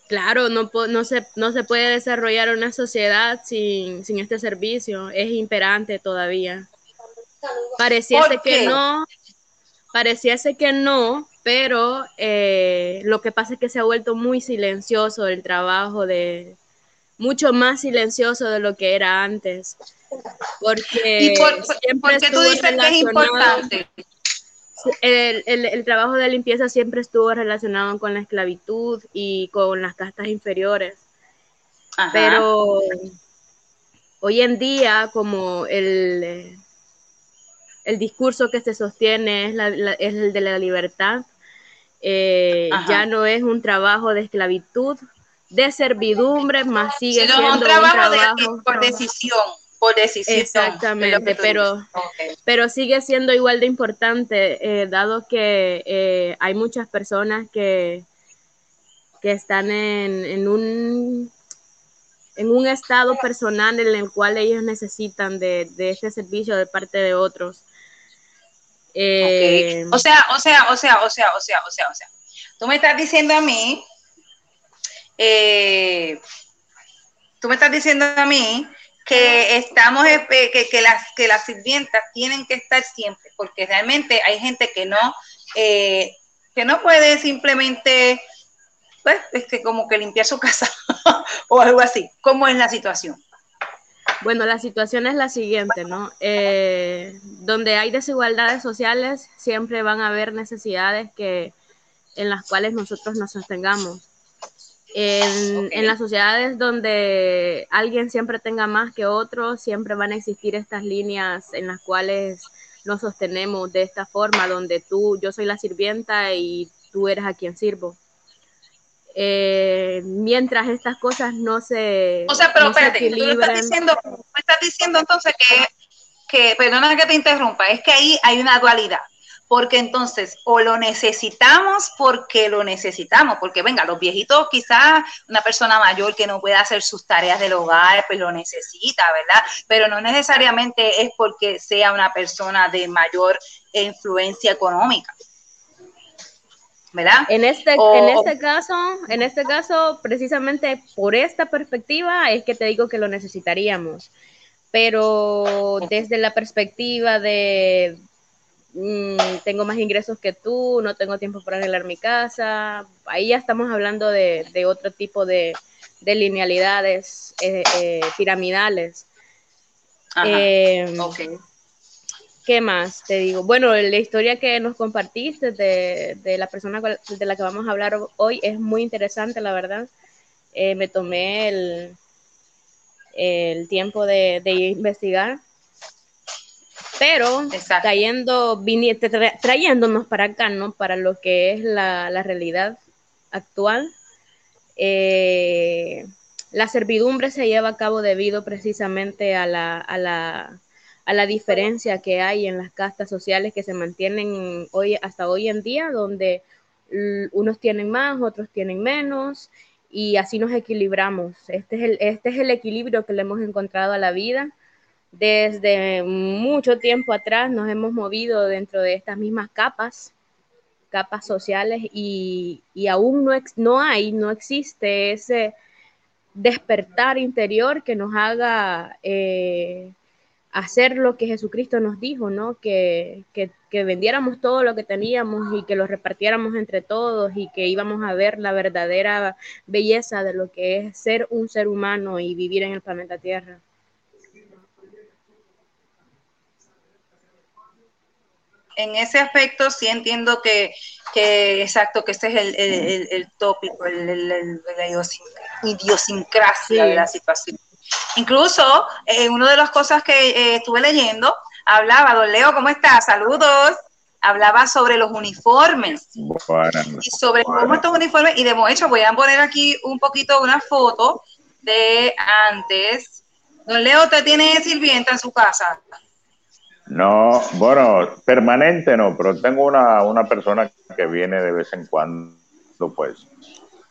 Claro, no, no, se, no se puede desarrollar una sociedad sin, este servicio, es imperante todavía. Pareciese que no, pareciese que no, pero eh, lo que pasa es que se ha vuelto muy silencioso el trabajo de, mucho más silencioso de lo que era antes. Porque por, qué tú dices que es importante? El, trabajo de limpieza siempre estuvo relacionado con la esclavitud y con las castas inferiores. Pero hoy en día, como el, el discurso que se sostiene es, el de la libertad, eh, ya no es un trabajo de esclavitud, de servidumbre, más sigue siendo un trabajo, de, por decisión por decisión. Exactamente, pero, pero sigue siendo igual de importante, eh, dado que eh, hay muchas personas que, que están en, en, un, en un estado personal en el cual ellos necesitan de, de este servicio de parte de otros. Eh, o sea, o sea, o sea, o sea, o sea, o sea, o sea. Tú me estás diciendo a mí, tú me estás diciendo a mí que estamos que, que, las que las sirvientas tienen que estar siempre porque realmente hay gente que no eh, que no puede simplemente pues es que como que limpiar su casa o algo así. Cómo es la situación bueno la situación es la siguiente no eh, donde hay desigualdades sociales siempre van a haber necesidades que en las cuales nosotros nos sostengamos en, las sociedades donde alguien siempre tenga más que otro, siempre van a existir estas líneas en las cuales nos sostenemos de esta forma, donde tú, yo soy la sirvienta y tú eres a quien sirvo. Eh, mientras estas cosas no se. O sea, pero espérate, tú estás diciendo, estás diciendo entonces que, que, perdona que te interrumpa, es que ahí hay una dualidad porque entonces o lo necesitamos porque lo necesitamos, porque venga, los viejitos quizás una persona mayor que no pueda hacer sus tareas del hogar, pues lo necesita, ¿verdad? Pero no necesariamente es porque sea una persona de mayor influencia económica. ¿verdad? En este, en este caso, en este caso, precisamente por esta perspectiva es que te digo que lo necesitaríamos. Pero desde la perspectiva de, Mm, tengo más ingresos que tú, no tengo tiempo para arreglar mi casa. Ahí ya estamos hablando de, otro tipo de, linealidades eh, eh, piramidales. Em, ¿Qué más te digo? Bueno, la historia que nos compartiste de, la persona de la que vamos a hablar hoy es muy interesante, la verdad. Eh, me tomé el, el tiempo de investigar pero trayendo, trayéndonos para acá, ¿no? Para lo que es la, realidad actual. Eh, la servidumbre se lleva a cabo debido precisamente a la, a la, a la diferencia que hay en las castas sociales que se mantienen hoy, hasta hoy en día, donde unos tienen más, otros tienen menos, y así nos equilibramos. Este es el, este es el equilibrio que le hemos encontrado a la vida. Desde mucho tiempo atrás nos hemos movido dentro de estas mismas capas, capas sociales, y, aún no, no hay, no existe ese despertar interior que nos haga eh, hacer lo que Jesucristo nos dijo, ¿no? Que, que, que, vendiéramos todo lo que teníamos y que lo repartiéramos entre todos y que íbamos a ver la verdadera belleza de lo que es ser un ser humano y vivir en el planeta Tierra. En ese aspecto sí entiendo que, que exacto, que este es el, el, el tópico, el, la idiosincrasia de la situación Incluso, eh, una de las cosas que eh, estuve leyendo, hablaba, don Leo, ¿cómo estás? Saludos. Hablaba sobre los uniformes. y sobre cómo estos uniformes, y de hecho voy a poner aquí un poquito una foto de antes. Don Leo, ¿usted tiene sirvienta en su casa? No, bueno, permanente no, pero tengo una, una persona que viene de vez en cuando, pues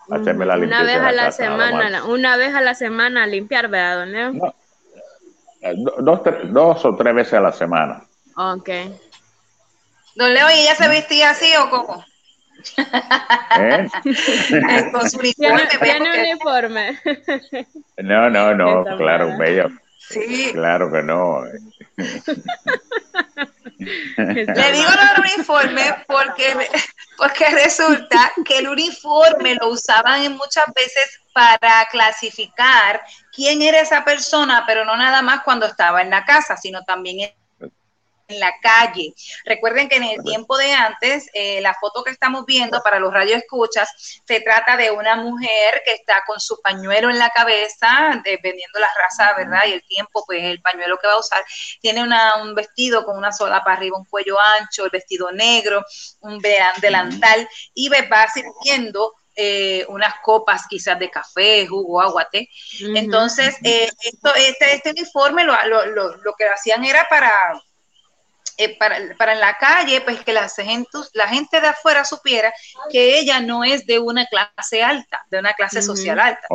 hacerme la limpieza. Una vez a la, semana, una vez a la semana limpiar, ¿verdad, don Leo? Eh, dos, dos o tres veces a la semana. Ok. Don Leo, ¿y ella se vestía así o cómo? ¿Eh? Con su uniforme. ¿Tiene, uniforme? No, no, no, claro, bello. Sí. Claro que no. Le digo el uniforme porque, porque resulta que el uniforme lo usaban muchas veces para clasificar quién era esa persona, pero no nada más cuando estaba en la casa, sino también en la calle. Recuerden que en el tiempo de antes, eh, la foto que estamos viendo para los radioescuchas, se trata de una mujer que está con su pañuelo en la cabeza, dependiendo la raza, ¿verdad? Y el tiempo, pues el pañuelo que va a usar. Tiene un vestido con una sola para arriba, un cuello ancho, el vestido negro, un delantal, y va sirviendo eh, unas copas quizás de café, jugo, agua, té. Entonces, eh, esto, este, este uniforme lo, lo, lo que hacían era para eh, para, para, en la calle, pues que la gente, la gente de afuera supiera que ella no es de una clase alta, de una clase social alta,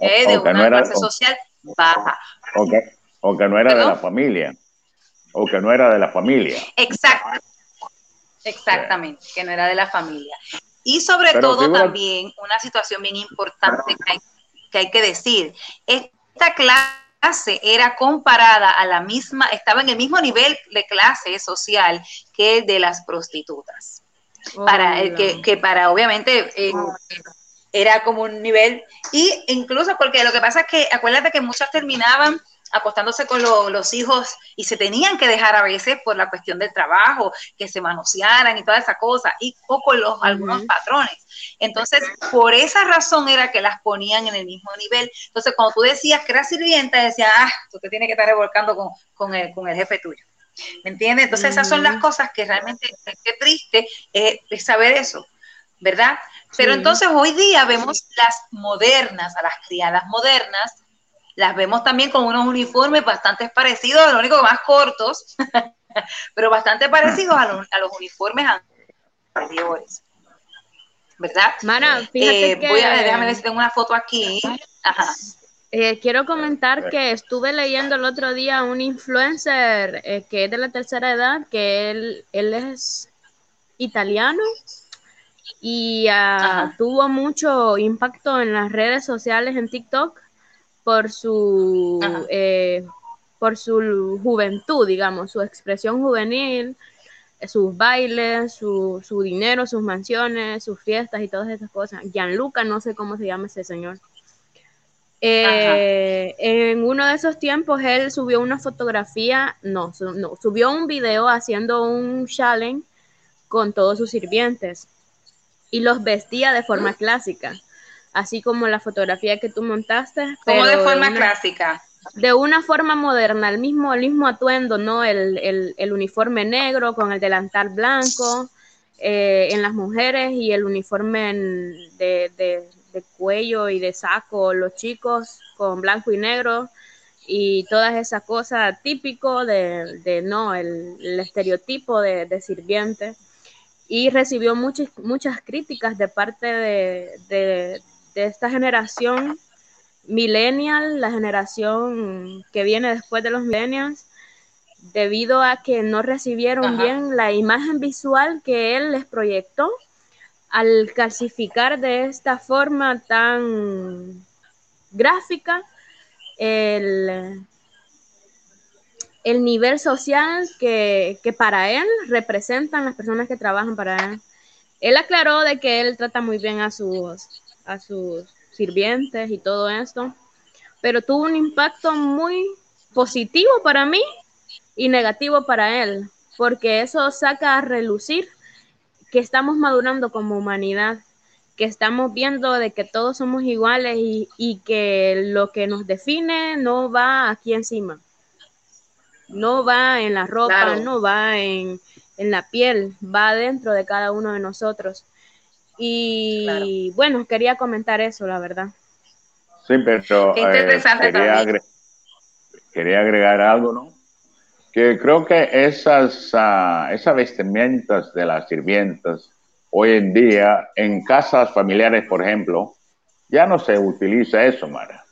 es de una clase social baja. O que, o que no era de la familia, o que no era de la familia. Exacto, exactamente, que no era de la familia. Y sobre todo también una situación bien importante que hay que, hay que decir, esta clase era comparada a la misma, estaba en el mismo nivel de clase social que el de las prostitutas. para el que, que, para obviamente eh, era como un nivel, y incluso porque lo que pasa es que acuérdate que muchas terminaban acostándose con los hijos y se tenían que dejar a veces por la cuestión del trabajo, que se manosearan y toda esa cosa, y o con los, algunos patrones. Entonces, por esa razón era que las ponían en el mismo nivel. Entonces, cuando tú decías que era sirvienta, decía, ah, tú te tienes que estar revolcando con, con, el, con el jefe tuyo. ¿Me entiendes? Entonces, esas son las cosas que realmente, qué triste es, saber eso, ¿verdad? Pero entonces hoy día vemos las modernas, a las criadas modernas, las vemos también con unos uniformes bastante parecidos, lo único más cortos, pero bastante parecidos a los, a los uniformes anteriores. ¿Verdad? Mana, fíjate eh, que... Voy a, déjame ver si tengo una foto aquí. Ajá. Eh, quiero comentar que estuve leyendo el otro día un influencer eh, que es de la tercera edad, que él, él es italiano y uh, tuvo mucho impacto en las redes sociales, en TikTok, por su, eh, por su juventud, digamos, su expresión juvenil, sus bailes, su, su, dinero, sus mansiones, sus fiestas y todas esas cosas. Gianluca, no sé cómo se llama ese señor. Eh, en uno de esos tiempos él subió una fotografía, no, no, subió un video haciendo un challenge con todos sus sirvientes y los vestía de forma clásica así como la fotografía que tú montaste. Como de forma clásica. De una forma moderna, el mismo, el mismo atuendo, ¿no? El, uniforme negro con el delantal blanco eh, en las mujeres y el uniforme de, de cuello y de saco, los chicos con blanco y negro y todas esas cosas típico de, de no, el, el estereotipo de, de, sirviente. Y recibió muchas, muchas críticas de parte de, de, esta generación millennial, la generación que viene después de los millennials, debido a que no recibieron Ajá. bien la imagen visual que él les proyectó al clasificar de esta forma tan gráfica el, el nivel social que, que para él representan las personas que trabajan para él. Él aclaró de que él trata muy bien a sus, a sus sirvientes y todo esto, pero tuvo un impacto muy positivo para mí y negativo para él, porque eso saca a relucir que estamos madurando como humanidad, que estamos viendo de que todos somos iguales y, y que lo que nos define no va aquí encima, no va en la ropa, Claro. no va en, en la piel, va dentro de cada uno de nosotros. Y bueno, quería comentar eso, la verdad. Sí, pero Qué eh, quería, también. agre- quería agregar algo, ¿no? Que creo que esas, ah, esas vestimentas de las sirvientas hoy en día, en casas familiares, por ejemplo, ya no se utiliza eso, Mara.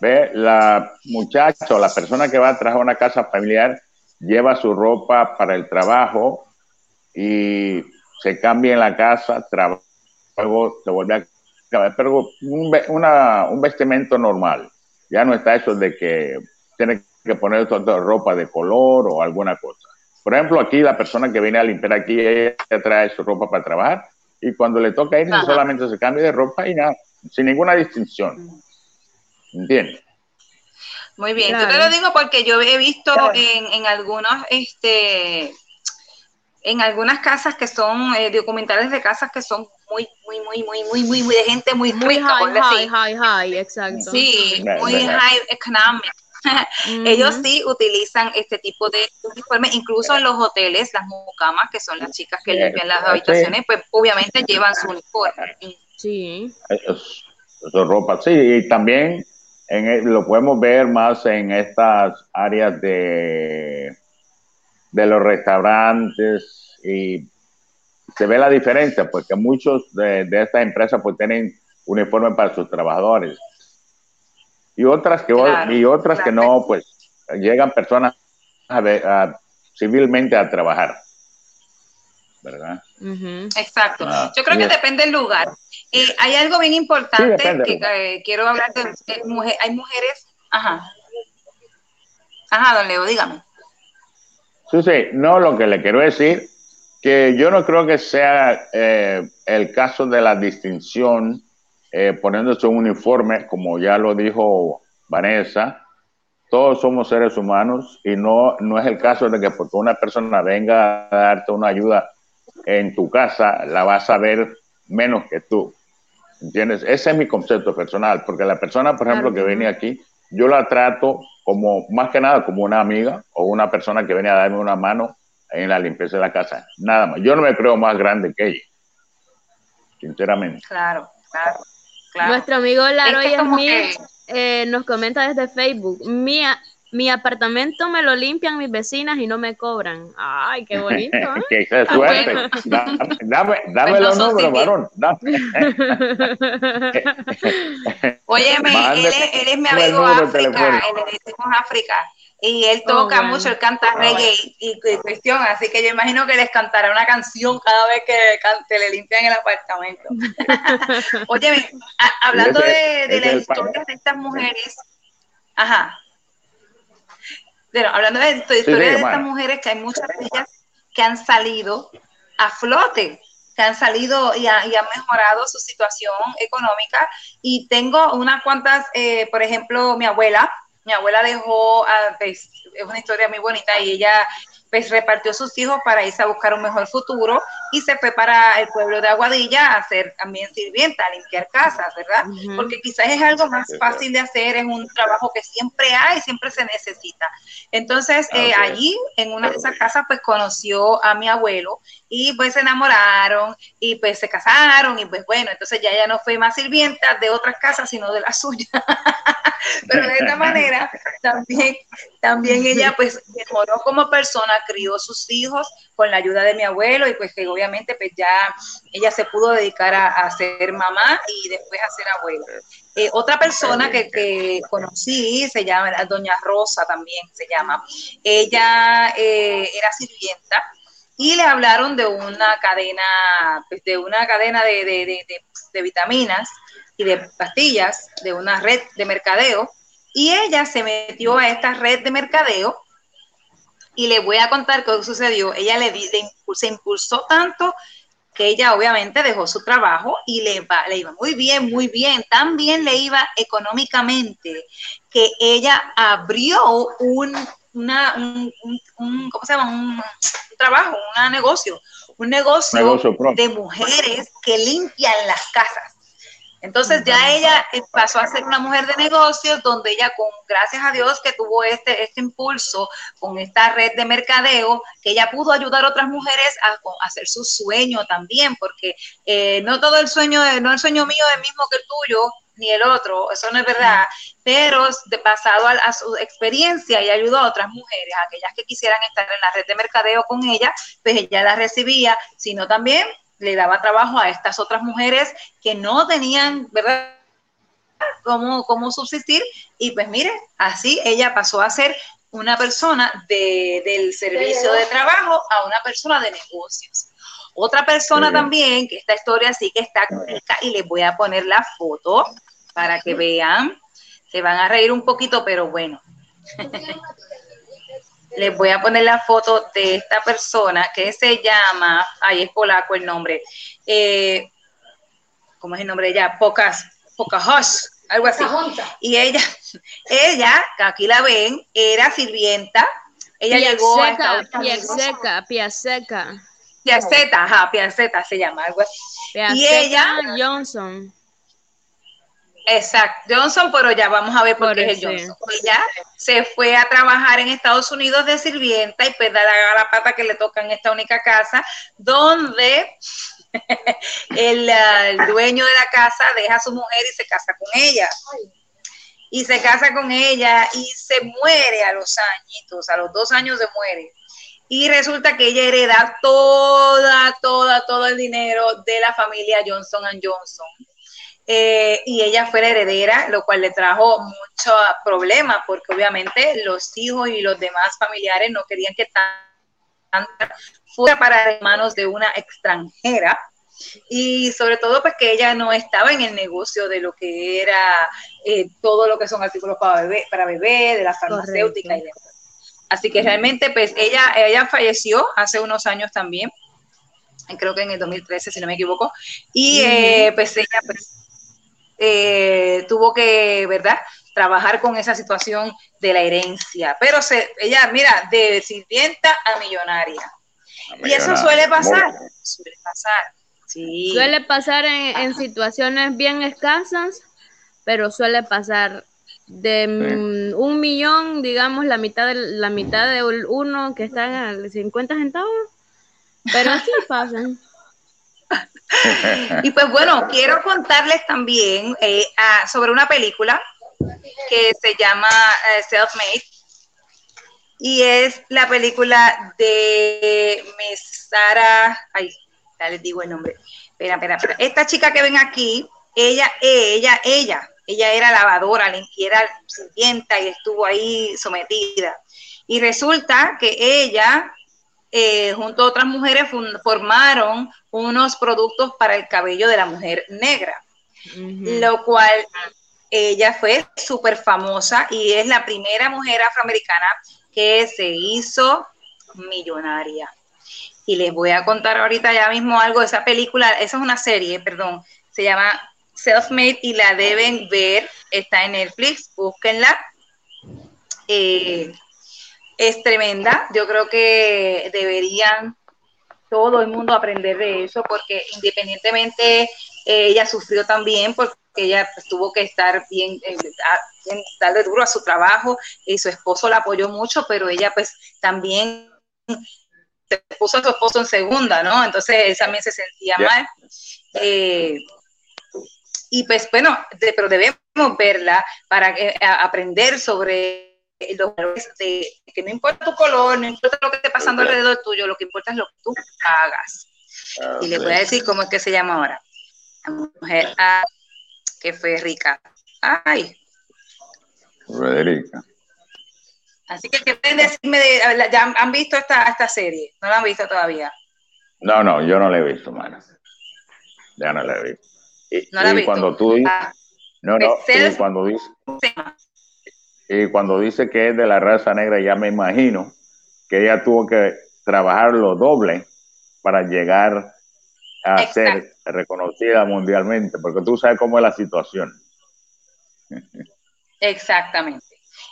Ve, la muchacha o la persona que va a trabajar a una casa familiar lleva su ropa para el trabajo y se cambia en la casa, trabaja, luego se vuelve a cambiar, pero un, ve- una- un vestimento normal. Ya no está eso de que tiene que poner toda ropa de color o alguna cosa. Por ejemplo, aquí la persona que viene a limpiar aquí, ella trae su ropa para trabajar y cuando le toca irse solamente se cambia de ropa y nada, sin ninguna distinción. ¿Entiendes? Muy bien, yo te lo digo porque yo he visto Claro. en, en algunos, este, en algunas casas que son eh, documentales de casas que son muy, muy, muy, muy, muy, muy, muy de gente muy, Muy rica, high, high, high, high, exacto. Sí, muy high economic. Ellos sí utilizan este tipo de uniforme, incluso en los hoteles, las mucamas, que son las chicas que limpian las habitaciones, pues obviamente llevan su uniforme. Sí, Eso es, eso es ropa, sí, y también en lo podemos ver más en estas áreas de, de los restaurantes y se ve la diferencia, porque muchos de, de estas empresas pues tienen uniforme para sus trabajadores y otras que, Claro, y otras que no, pues llegan personas a civilmente a trabajar, ¿verdad? Exacto. Ah, Yo creo que es- depende del lugar. Eh, hay algo bien importante que eh, quiero hablar de eh, mujer, hay mujeres, ajá. Ajá, don Leo, dígame. Sí, sí, no, lo que le quiero decir, que yo no creo que sea eh, el caso de la distinción eh, poniéndose un uniforme, como ya lo dijo Vanessa, todos somos seres humanos y no, no es el caso de que porque una persona venga a darte una ayuda en tu casa, la vas a ver menos que tú. ¿Entiendes? Ese es mi concepto personal, porque la persona, por ejemplo, Claro, que viene aquí, yo la trato como, más que nada, como una amiga o una persona que viene a darme una mano en la limpieza de la casa. Nada más. Yo no me creo más grande que ella, sinceramente. Claro, claro, claro. Nuestro amigo Laroy Es que Smith eh, nos comenta desde Facebook, mi, mi apartamento me lo limpian mis vecinas y no me cobran. Ay, qué bonito. ¿eh? que qué Ah, suerte. bueno. Dame, dame, dame Pues los números, varón. Dame. Óyeme, él es, él es mi amigo África, le decimos África, y él toca Oh, bueno. mucho, él canta Ah, reggae y, y cuestión, así que yo imagino que les cantará una canción cada vez que cante, le limpian el apartamento. Óyeme, a- hablando ese- de, de las historias de estas mujeres, ajá, bueno, hablando de esta Sí, historia sí, de estas mujeres, que hay muchas de ellas que han salido a flote, que han salido y, ha- y han mejorado su situación económica. Y tengo unas cuantas, eh, por ejemplo, mi abuela, mi abuela dejó, ah, es una historia muy bonita y ella pues repartió sus hijos para irse a buscar un mejor futuro y se fue para el pueblo de Aguadilla a hacer también sirvienta, a limpiar casas, ¿verdad? Porque quizás es algo más fácil de hacer, es un trabajo que siempre hay, siempre se necesita. Entonces, eh, allí, en una de esas casas, pues conoció a mi abuelo y pues se enamoraron y pues se casaron y pues bueno, entonces ya ella no fue más sirvienta de otras casas, sino de la suya. Pero de esta manera, también, también ella pues mejoró como persona, crió sus hijos con la ayuda de mi abuelo y pues que obviamente pues ya ella se pudo dedicar a, a ser mamá y después a ser abuela. Eh, otra persona que, que conocí se llama Doña Rosa también se llama. Ella eh, era sirvienta y le hablaron de una cadena, pues, de una cadena de, de- de- vitaminas y de pastillas, de una red de mercadeo, y ella se metió a esta red de mercadeo y le voy a contar qué sucedió. Ella le, di- le impu- se impulsó tanto que ella obviamente dejó su trabajo y le, va, le iba muy bien, muy bien. También le iba económicamente, que ella abrió un, una, un, un- un- ¿cómo se llama? Un, un trabajo, un negocio, un negocio, de mujeres que limpian las casas. Entonces ya ella pasó a ser una mujer de negocios donde ella, con gracias a Dios que tuvo este, este impulso con esta red de mercadeo, que ella pudo ayudar a otras mujeres a, a hacer su sueño también, porque eh, no todo el sueño, no el sueño mío es el mismo que el tuyo, ni el otro, eso no es verdad, pero de, basado a, a su experiencia y ayudó a otras mujeres, aquellas que quisieran estar en la red de mercadeo con ella, pues ella las recibía, sino también le daba trabajo a estas otras mujeres que no tenían, ¿verdad? Cómo, cómo subsistir y pues mire, así ella pasó a ser una persona de, del servicio de trabajo a una persona de negocios. Otra persona también, que esta historia sí que está rica y les voy a poner la foto para que vean, se van a reír un poquito, pero bueno. Les voy a poner la foto de esta persona que se llama, ahí es polaco el nombre, eh, ¿cómo es el nombre de ella? Pocas, Pocahos, algo así. Y ella, ella, que aquí la ven, era sirvienta. Ella llegó a Piaseca, Estados Unidos. Piaseca, Piaseca. Piaceta, ajá, Piaceta se llama, algo así. Piaseca ella- Johnson. Exacto, Johnson, pero ya vamos a ver por, Por qué es el Johnson. Ella se fue a trabajar en Estados Unidos de sirvienta y pues da la garapata que le toca en esta única casa, donde el, ah, el dueño de la casa deja a su mujer y se casa con ella. Y se casa con ella y se muere a los añitos, a los dos años se muere. Y resulta que ella hereda toda, toda, todo el dinero de la familia Johnson Johnson. Eh, y ella fue la heredera, lo cual le trajo mucho problema, porque obviamente los hijos y los demás familiares no querían que tan fuera para manos de una extranjera. Y sobre todo, pues que ella no estaba en el negocio de lo que era eh, todo lo que son artículos para bebé, para bebé de la farmacéutica y demás. Así que realmente, pues ella, ella falleció hace unos años también, creo que en el 2013, si no me equivoco, y eh, pues ella pues eh, tuvo que, ¿verdad? Trabajar con esa situación de la herencia. Pero se, ella, mira, de sirvienta a millonaria. Y eso suele pasar, suele pasar. Sí. Suele pasar en, en situaciones bien escasas, pero suele pasar de mm, un millón, digamos, la mitad de la mitad de uno que está en 50 centavos. Pero sí pasan. Y pues bueno, quiero contarles también eh, sobre una película que se llama eh, Self-Made y es la película de Miss Sara, ay, ya les digo el nombre. Espera, espera, espera. Esta chica que ven aquí, ella, ella, ella, ella era lavadora y era sirvienta y estuvo ahí sometida. Y resulta que ella eh, junto a otras mujeres formaron unos productos para el cabello de la mujer negra, uh -huh. lo cual ella fue súper famosa y es la primera mujer afroamericana que se hizo millonaria. Y les voy a contar ahorita ya mismo algo de esa película, esa es una serie, perdón, se llama Self-Made y la deben ver, está en Netflix, búsquenla. Eh, es tremenda. Yo creo que deberían todo el mundo aprender de eso, porque independientemente eh, ella sufrió también, porque ella pues, tuvo que estar bien, eh, bien, darle duro a su trabajo, y su esposo la apoyó mucho, pero ella pues también se puso a su esposo en segunda, ¿no? Entonces él también se sentía mal. Eh, y pues bueno, pero debemos verla para aprender sobre los de que no importa tu color, no importa lo que esté pasando alrededor tuyo, lo que importa es lo que tú hagas. y le voy a decir cómo es que se llama ahora. La mujer ah, que fue rica. Ay. Federica. Así que, ¿qué pueden decirme? De, ¿Ya han visto esta, esta serie? ¿No la han visto todavía? No, no, yo no la he visto, mano. Ya no la he visto. Y, no la he visto. cuando tú dices... Ah, no, no, y cuando dices... Y cuando dice que es de la raza negra, ya me imagino que ella tuvo que trabajar lo doble para llegar a ser reconocida mundialmente, porque tú sabes cómo es la situación. Exactamente.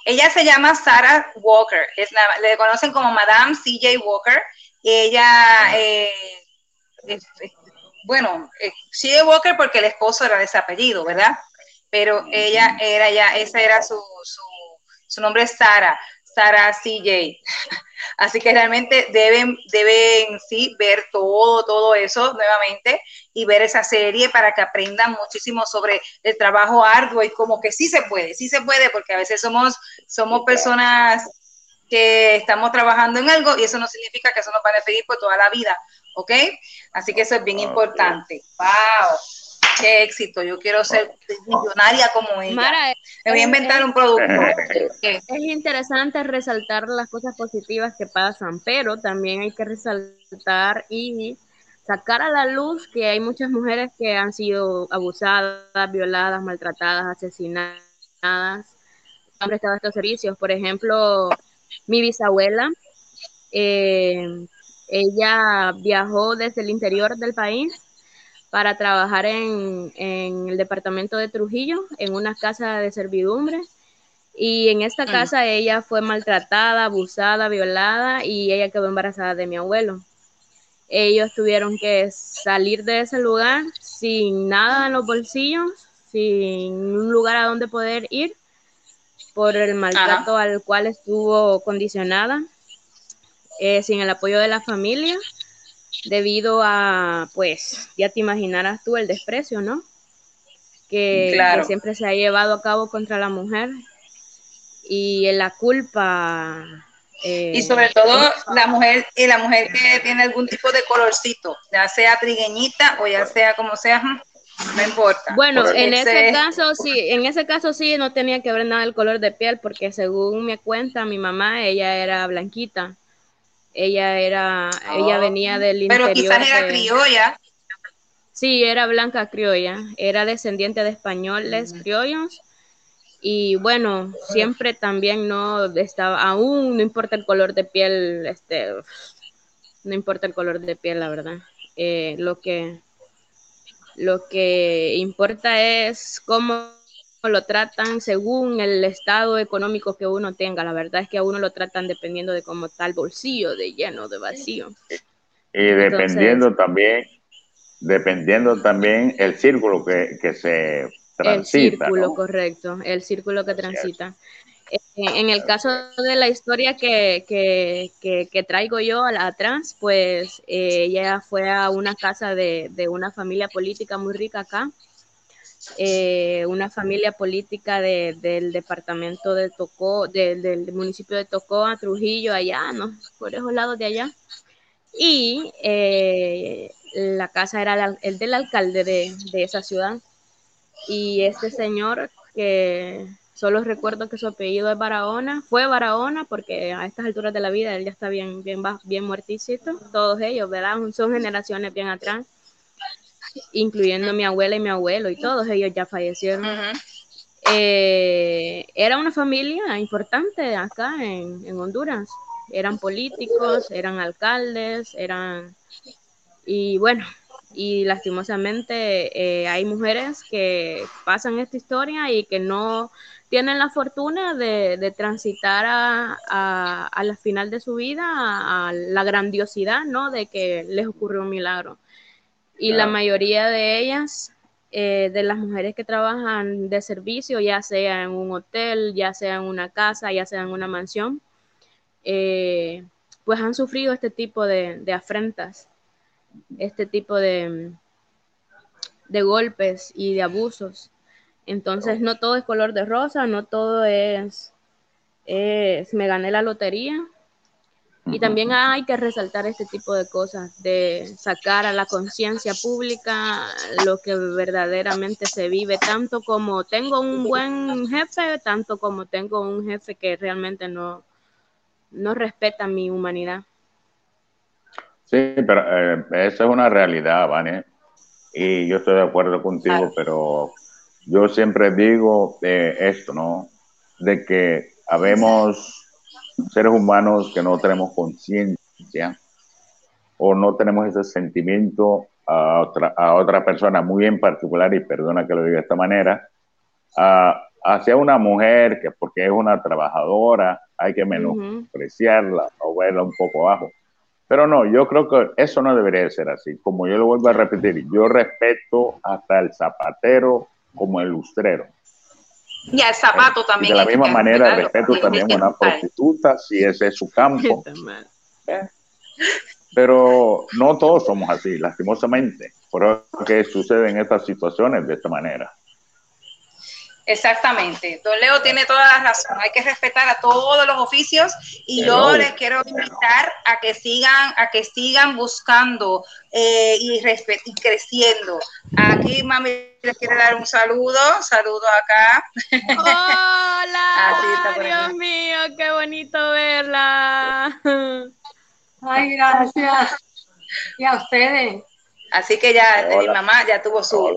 Ella se llama Sarah Walker, es le conocen como Madame CJ Walker, y ella, eh, bueno, eh, CJ Walker porque el esposo era de ese apellido, ¿verdad? Pero ella era ya, esa era su su nombre es Sara, Sara CJ. Así que realmente deben, deben sí ver todo, todo eso nuevamente y ver esa serie para que aprendan muchísimo sobre el trabajo arduo y como que sí se puede, sí se puede, porque a veces somos, somos personas que estamos trabajando en algo y eso no significa que eso nos va a por toda la vida, ¿ok? Así que eso es bien importante. ¡Wow! qué éxito, yo quiero ser millonaria como ella. Mara, Me voy a inventar un producto. Es interesante resaltar las cosas positivas que pasan, pero también hay que resaltar y sacar a la luz que hay muchas mujeres que han sido abusadas, violadas, maltratadas, asesinadas, han prestado estos servicios. Por ejemplo, mi bisabuela, eh, ella viajó desde el interior del país para trabajar en, el departamento de Trujillo, en una casa de servidumbre. Y en esta casa ella fue maltratada, abusada, violada y ella quedó embarazada de mi abuelo. Ellos tuvieron que salir de ese lugar sin nada en los bolsillos, sin un lugar a donde poder ir por el maltrato al cual estuvo condicionada, eh, sin el apoyo de la familia debido a, pues, ya te imaginarás tú el desprecio, ¿no? Que, siempre se ha llevado a cabo contra la mujer y la culpa. Eh, y sobre todo la mujer y la mujer que tiene algún tipo de colorcito, ya sea trigueñita o ya sea como sea, no importa. Bueno, en ese caso sí, en ese caso sí no tenía que ver nada el color de piel porque según me cuenta mi mamá, ella era blanquita ella era, ella oh, venía del interior. Pero quizás era criolla. Sí, era blanca criolla, era descendiente de españoles criollos y bueno, siempre también no estaba, aún no importa el color de piel, este, no importa el color de piel, la verdad. Eh, lo que lo que importa es cómo lo tratan según el estado económico que uno tenga. La verdad es que a uno lo tratan dependiendo de cómo está el bolsillo de lleno, de vacío. Y dependiendo también, dependiendo también el círculo que, se transita. El círculo, correcto, el círculo que transita. Eh, en el caso de la historia que, que, traigo yo atrás, pues eh, ella fue a una casa de, de una familia política muy rica acá, eh, una familia política del departamento de Tocó, del municipio de Tocó Trujillo, allá, ¿no? Por esos lados de allá. Y eh, la casa era el del alcalde de, esa ciudad. Y este señor, que solo recuerdo que su apellido es Barahona, fue Barahona, porque a estas alturas de la vida él ya está bien, bien, bien todos ellos, ¿verdad? Son generaciones bien atrás incluyendo mi abuela y mi abuelo y todos ellos ya fallecieron. Eh, era una familia importante acá en, Honduras. Eran políticos, eran alcaldes, eran... Y bueno, y lastimosamente eh, hay mujeres que pasan esta historia y que no tienen la fortuna de, transitar a, la final de su vida a, la grandiosidad, ¿no? De que les ocurrió un milagro. Y la mayoría de ellas, eh, de las mujeres que trabajan de servicio, ya sea en un hotel, ya sea en una casa, ya sea en una mansión, eh, pues han sufrido este tipo de, afrentas, este tipo de, de golpes y de abusos. Entonces no todo es color de rosa, no todo es, es me gané la lotería. Y también hay que resaltar este tipo de cosas, de sacar a la conciencia pública lo que verdaderamente se vive, tanto como tengo un buen jefe, tanto como tengo un jefe que realmente no, no respeta mi humanidad. Sí, pero eh, esa es una realidad, Vane. Y yo estoy de acuerdo contigo, pero yo siempre digo eh, esto, ¿no? De que habemos seres humanos que no tenemos conciencia o no tenemos ese sentimiento a otra, a otra persona muy en particular, y perdona que lo diga de esta manera, hacia una mujer que porque es una trabajadora hay que menospreciarla o verla un poco abajo. Pero no, yo creo que eso no debería ser así. Como yo lo vuelvo a repetir, yo respeto hasta el zapatero como el lustrero. Y al zapato también. de la misma manera respeto también a una prostituta si ese es su campo. ¿Eh? Pero no todos somos así, lastimosamente. Por eso que suceden estas situaciones de esta manera. Exactamente. Don Leo tiene toda la razón. Hay que respetar a todos los oficios y yo les quiero invitar a que sigan, a que sigan buscando eh, y, y creciendo. Aquí mami les quiere dar un saludo, saludo acá. Hola, Dios mío, qué bonito verla. Ay, gracias. Y a ustedes. Así que ya mi mamá ya tuvo su,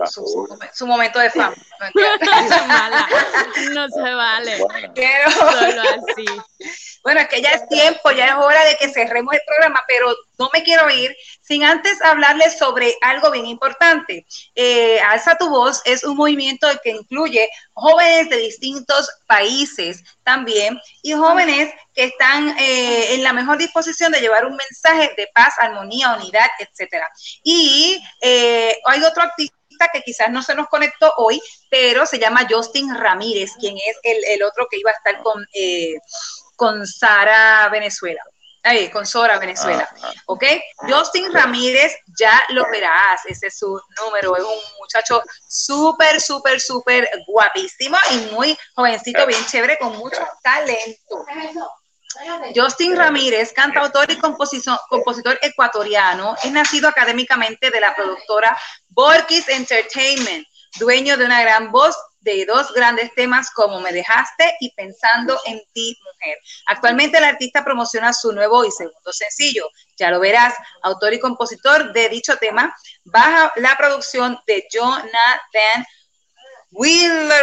su, momento de fama. no se vale. Solo así. Bueno, es que ya es tiempo, ya es hora de que cerremos el programa, pero no me quiero ir sin antes hablarles sobre algo bien importante. Eh, Alza tu voz es un movimiento que incluye jóvenes de distintos países también y jóvenes que están eh, en la mejor disposición de llevar un mensaje de paz, armonía, unidad, etcétera. Y eh, hay otro activista que quizás no se nos conectó hoy, pero se llama Justin Ramírez, quien es el, el otro que iba a estar con con Sara Venezuela. Ahí, con Sora Venezuela. ¿Ok? Justin Ramírez, ya lo verás. Ese es su número. Es un muchacho súper, súper, súper guapísimo y muy jovencito, bien chévere, con mucho talento. Justin Ramírez, cantautor y compositor, compositor ecuatoriano, es nacido académicamente de la productora Borkis Entertainment, dueño de una gran voz de dos grandes temas como Me dejaste y Pensando en ti, mujer. Actualmente el artista promociona su nuevo y segundo sencillo, ya lo verás, autor y compositor de dicho tema, baja la producción de Jonathan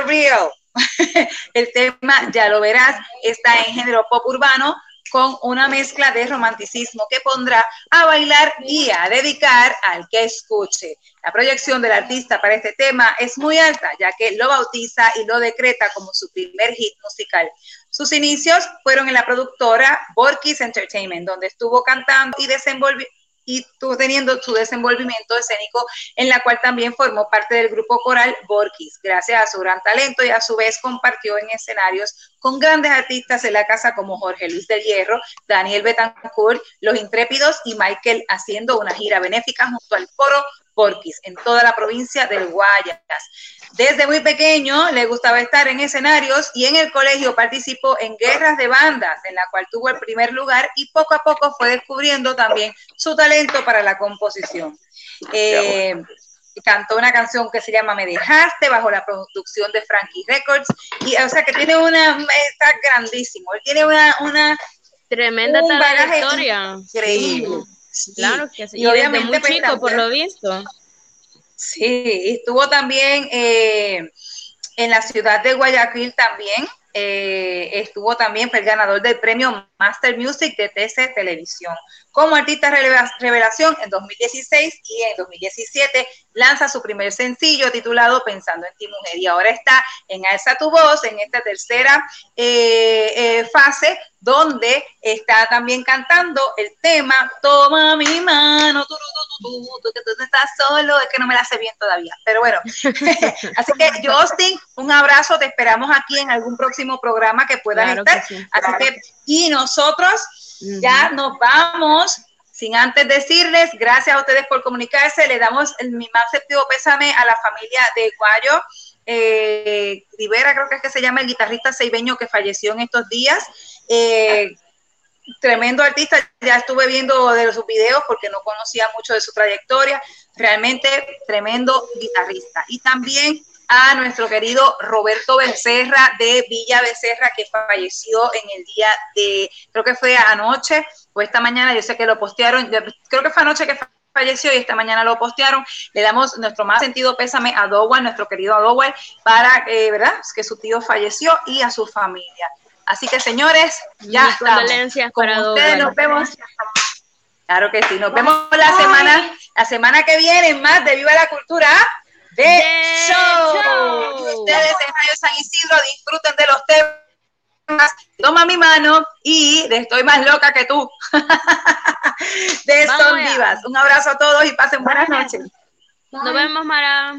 Real. el tema, ya lo verás, está en género pop urbano con una mezcla de romanticismo que pondrá a bailar y a dedicar al que escuche. La proyección del artista para este tema es muy alta, ya que lo bautiza y lo decreta como su primer hit musical. Sus inicios fueron en la productora Borkis Entertainment, donde estuvo cantando y desenvolviendo y teniendo su desenvolvimiento escénico, en la cual también formó parte del grupo coral Borkis, gracias a su gran talento y a su vez compartió en escenarios con grandes artistas en la casa como Jorge Luis del Hierro, Daniel Betancourt, Los Intrépidos y Michael haciendo una gira benéfica junto al coro Borkis en toda la provincia del Guayas. Desde muy pequeño le gustaba estar en escenarios y en el colegio participó en guerras de bandas, en la cual tuvo el primer lugar y poco a poco fue descubriendo también su talento para la composición. Eh, cantó una canción que se llama Me dejaste bajo la producción de Frankie Records y o sea que tiene una está grandísimo, él tiene una, una tremenda trayectoria increíble. Claro que sí. Y, obviamente muy pues, chico, por lo visto. Sí, estuvo también eh, en la ciudad de Guayaquil también. Eh, estuvo también, el ganador del premio Master Music de TC Televisión. Como artista revelación en 2016 y en 2017 lanza su primer sencillo titulado Pensando en ti mujer. Y ahora está en Alza tu voz en esta tercera eh, eh, fase donde está también cantando el tema Toma mi mano, tú, tú, tú, que tú estás solo, es que no me la sé bien todavía, pero bueno, así que Justin, un abrazo, te esperamos aquí en algún próximo programa que puedas estar, así que, y nosotros ya nos vamos, sin antes decirles, gracias a ustedes por comunicarse, le damos el, mi más sentido pésame a la familia de Guayo, eh, Rivera, creo que es que se llama el guitarrista seibeño que falleció en estos días. Eh, tremendo artista, ya estuve viendo de sus videos porque no conocía mucho de su trayectoria, realmente tremendo guitarrista. Y también a nuestro querido Roberto Becerra de Villa Becerra, que falleció en el día de, creo que fue anoche o esta mañana, yo sé que lo postearon, creo que fue anoche que falleció y esta mañana lo postearon. Le damos nuestro más sentido pésame a Dowell, nuestro querido Dowell, para eh, ¿verdad? que su tío falleció y a su familia. Así que, señores, ya estamos. Con ustedes nos vemos. Claro que sí, nos vemos la semana, la semana que viene más de Viva la Cultura de, show. ustedes en Radio San Isidro disfruten de los temas. Toma mi mano y Estoy más loca que tú. de Son Vivas. Un abrazo a todos y pasen buenas noches. Nos vemos, Mara.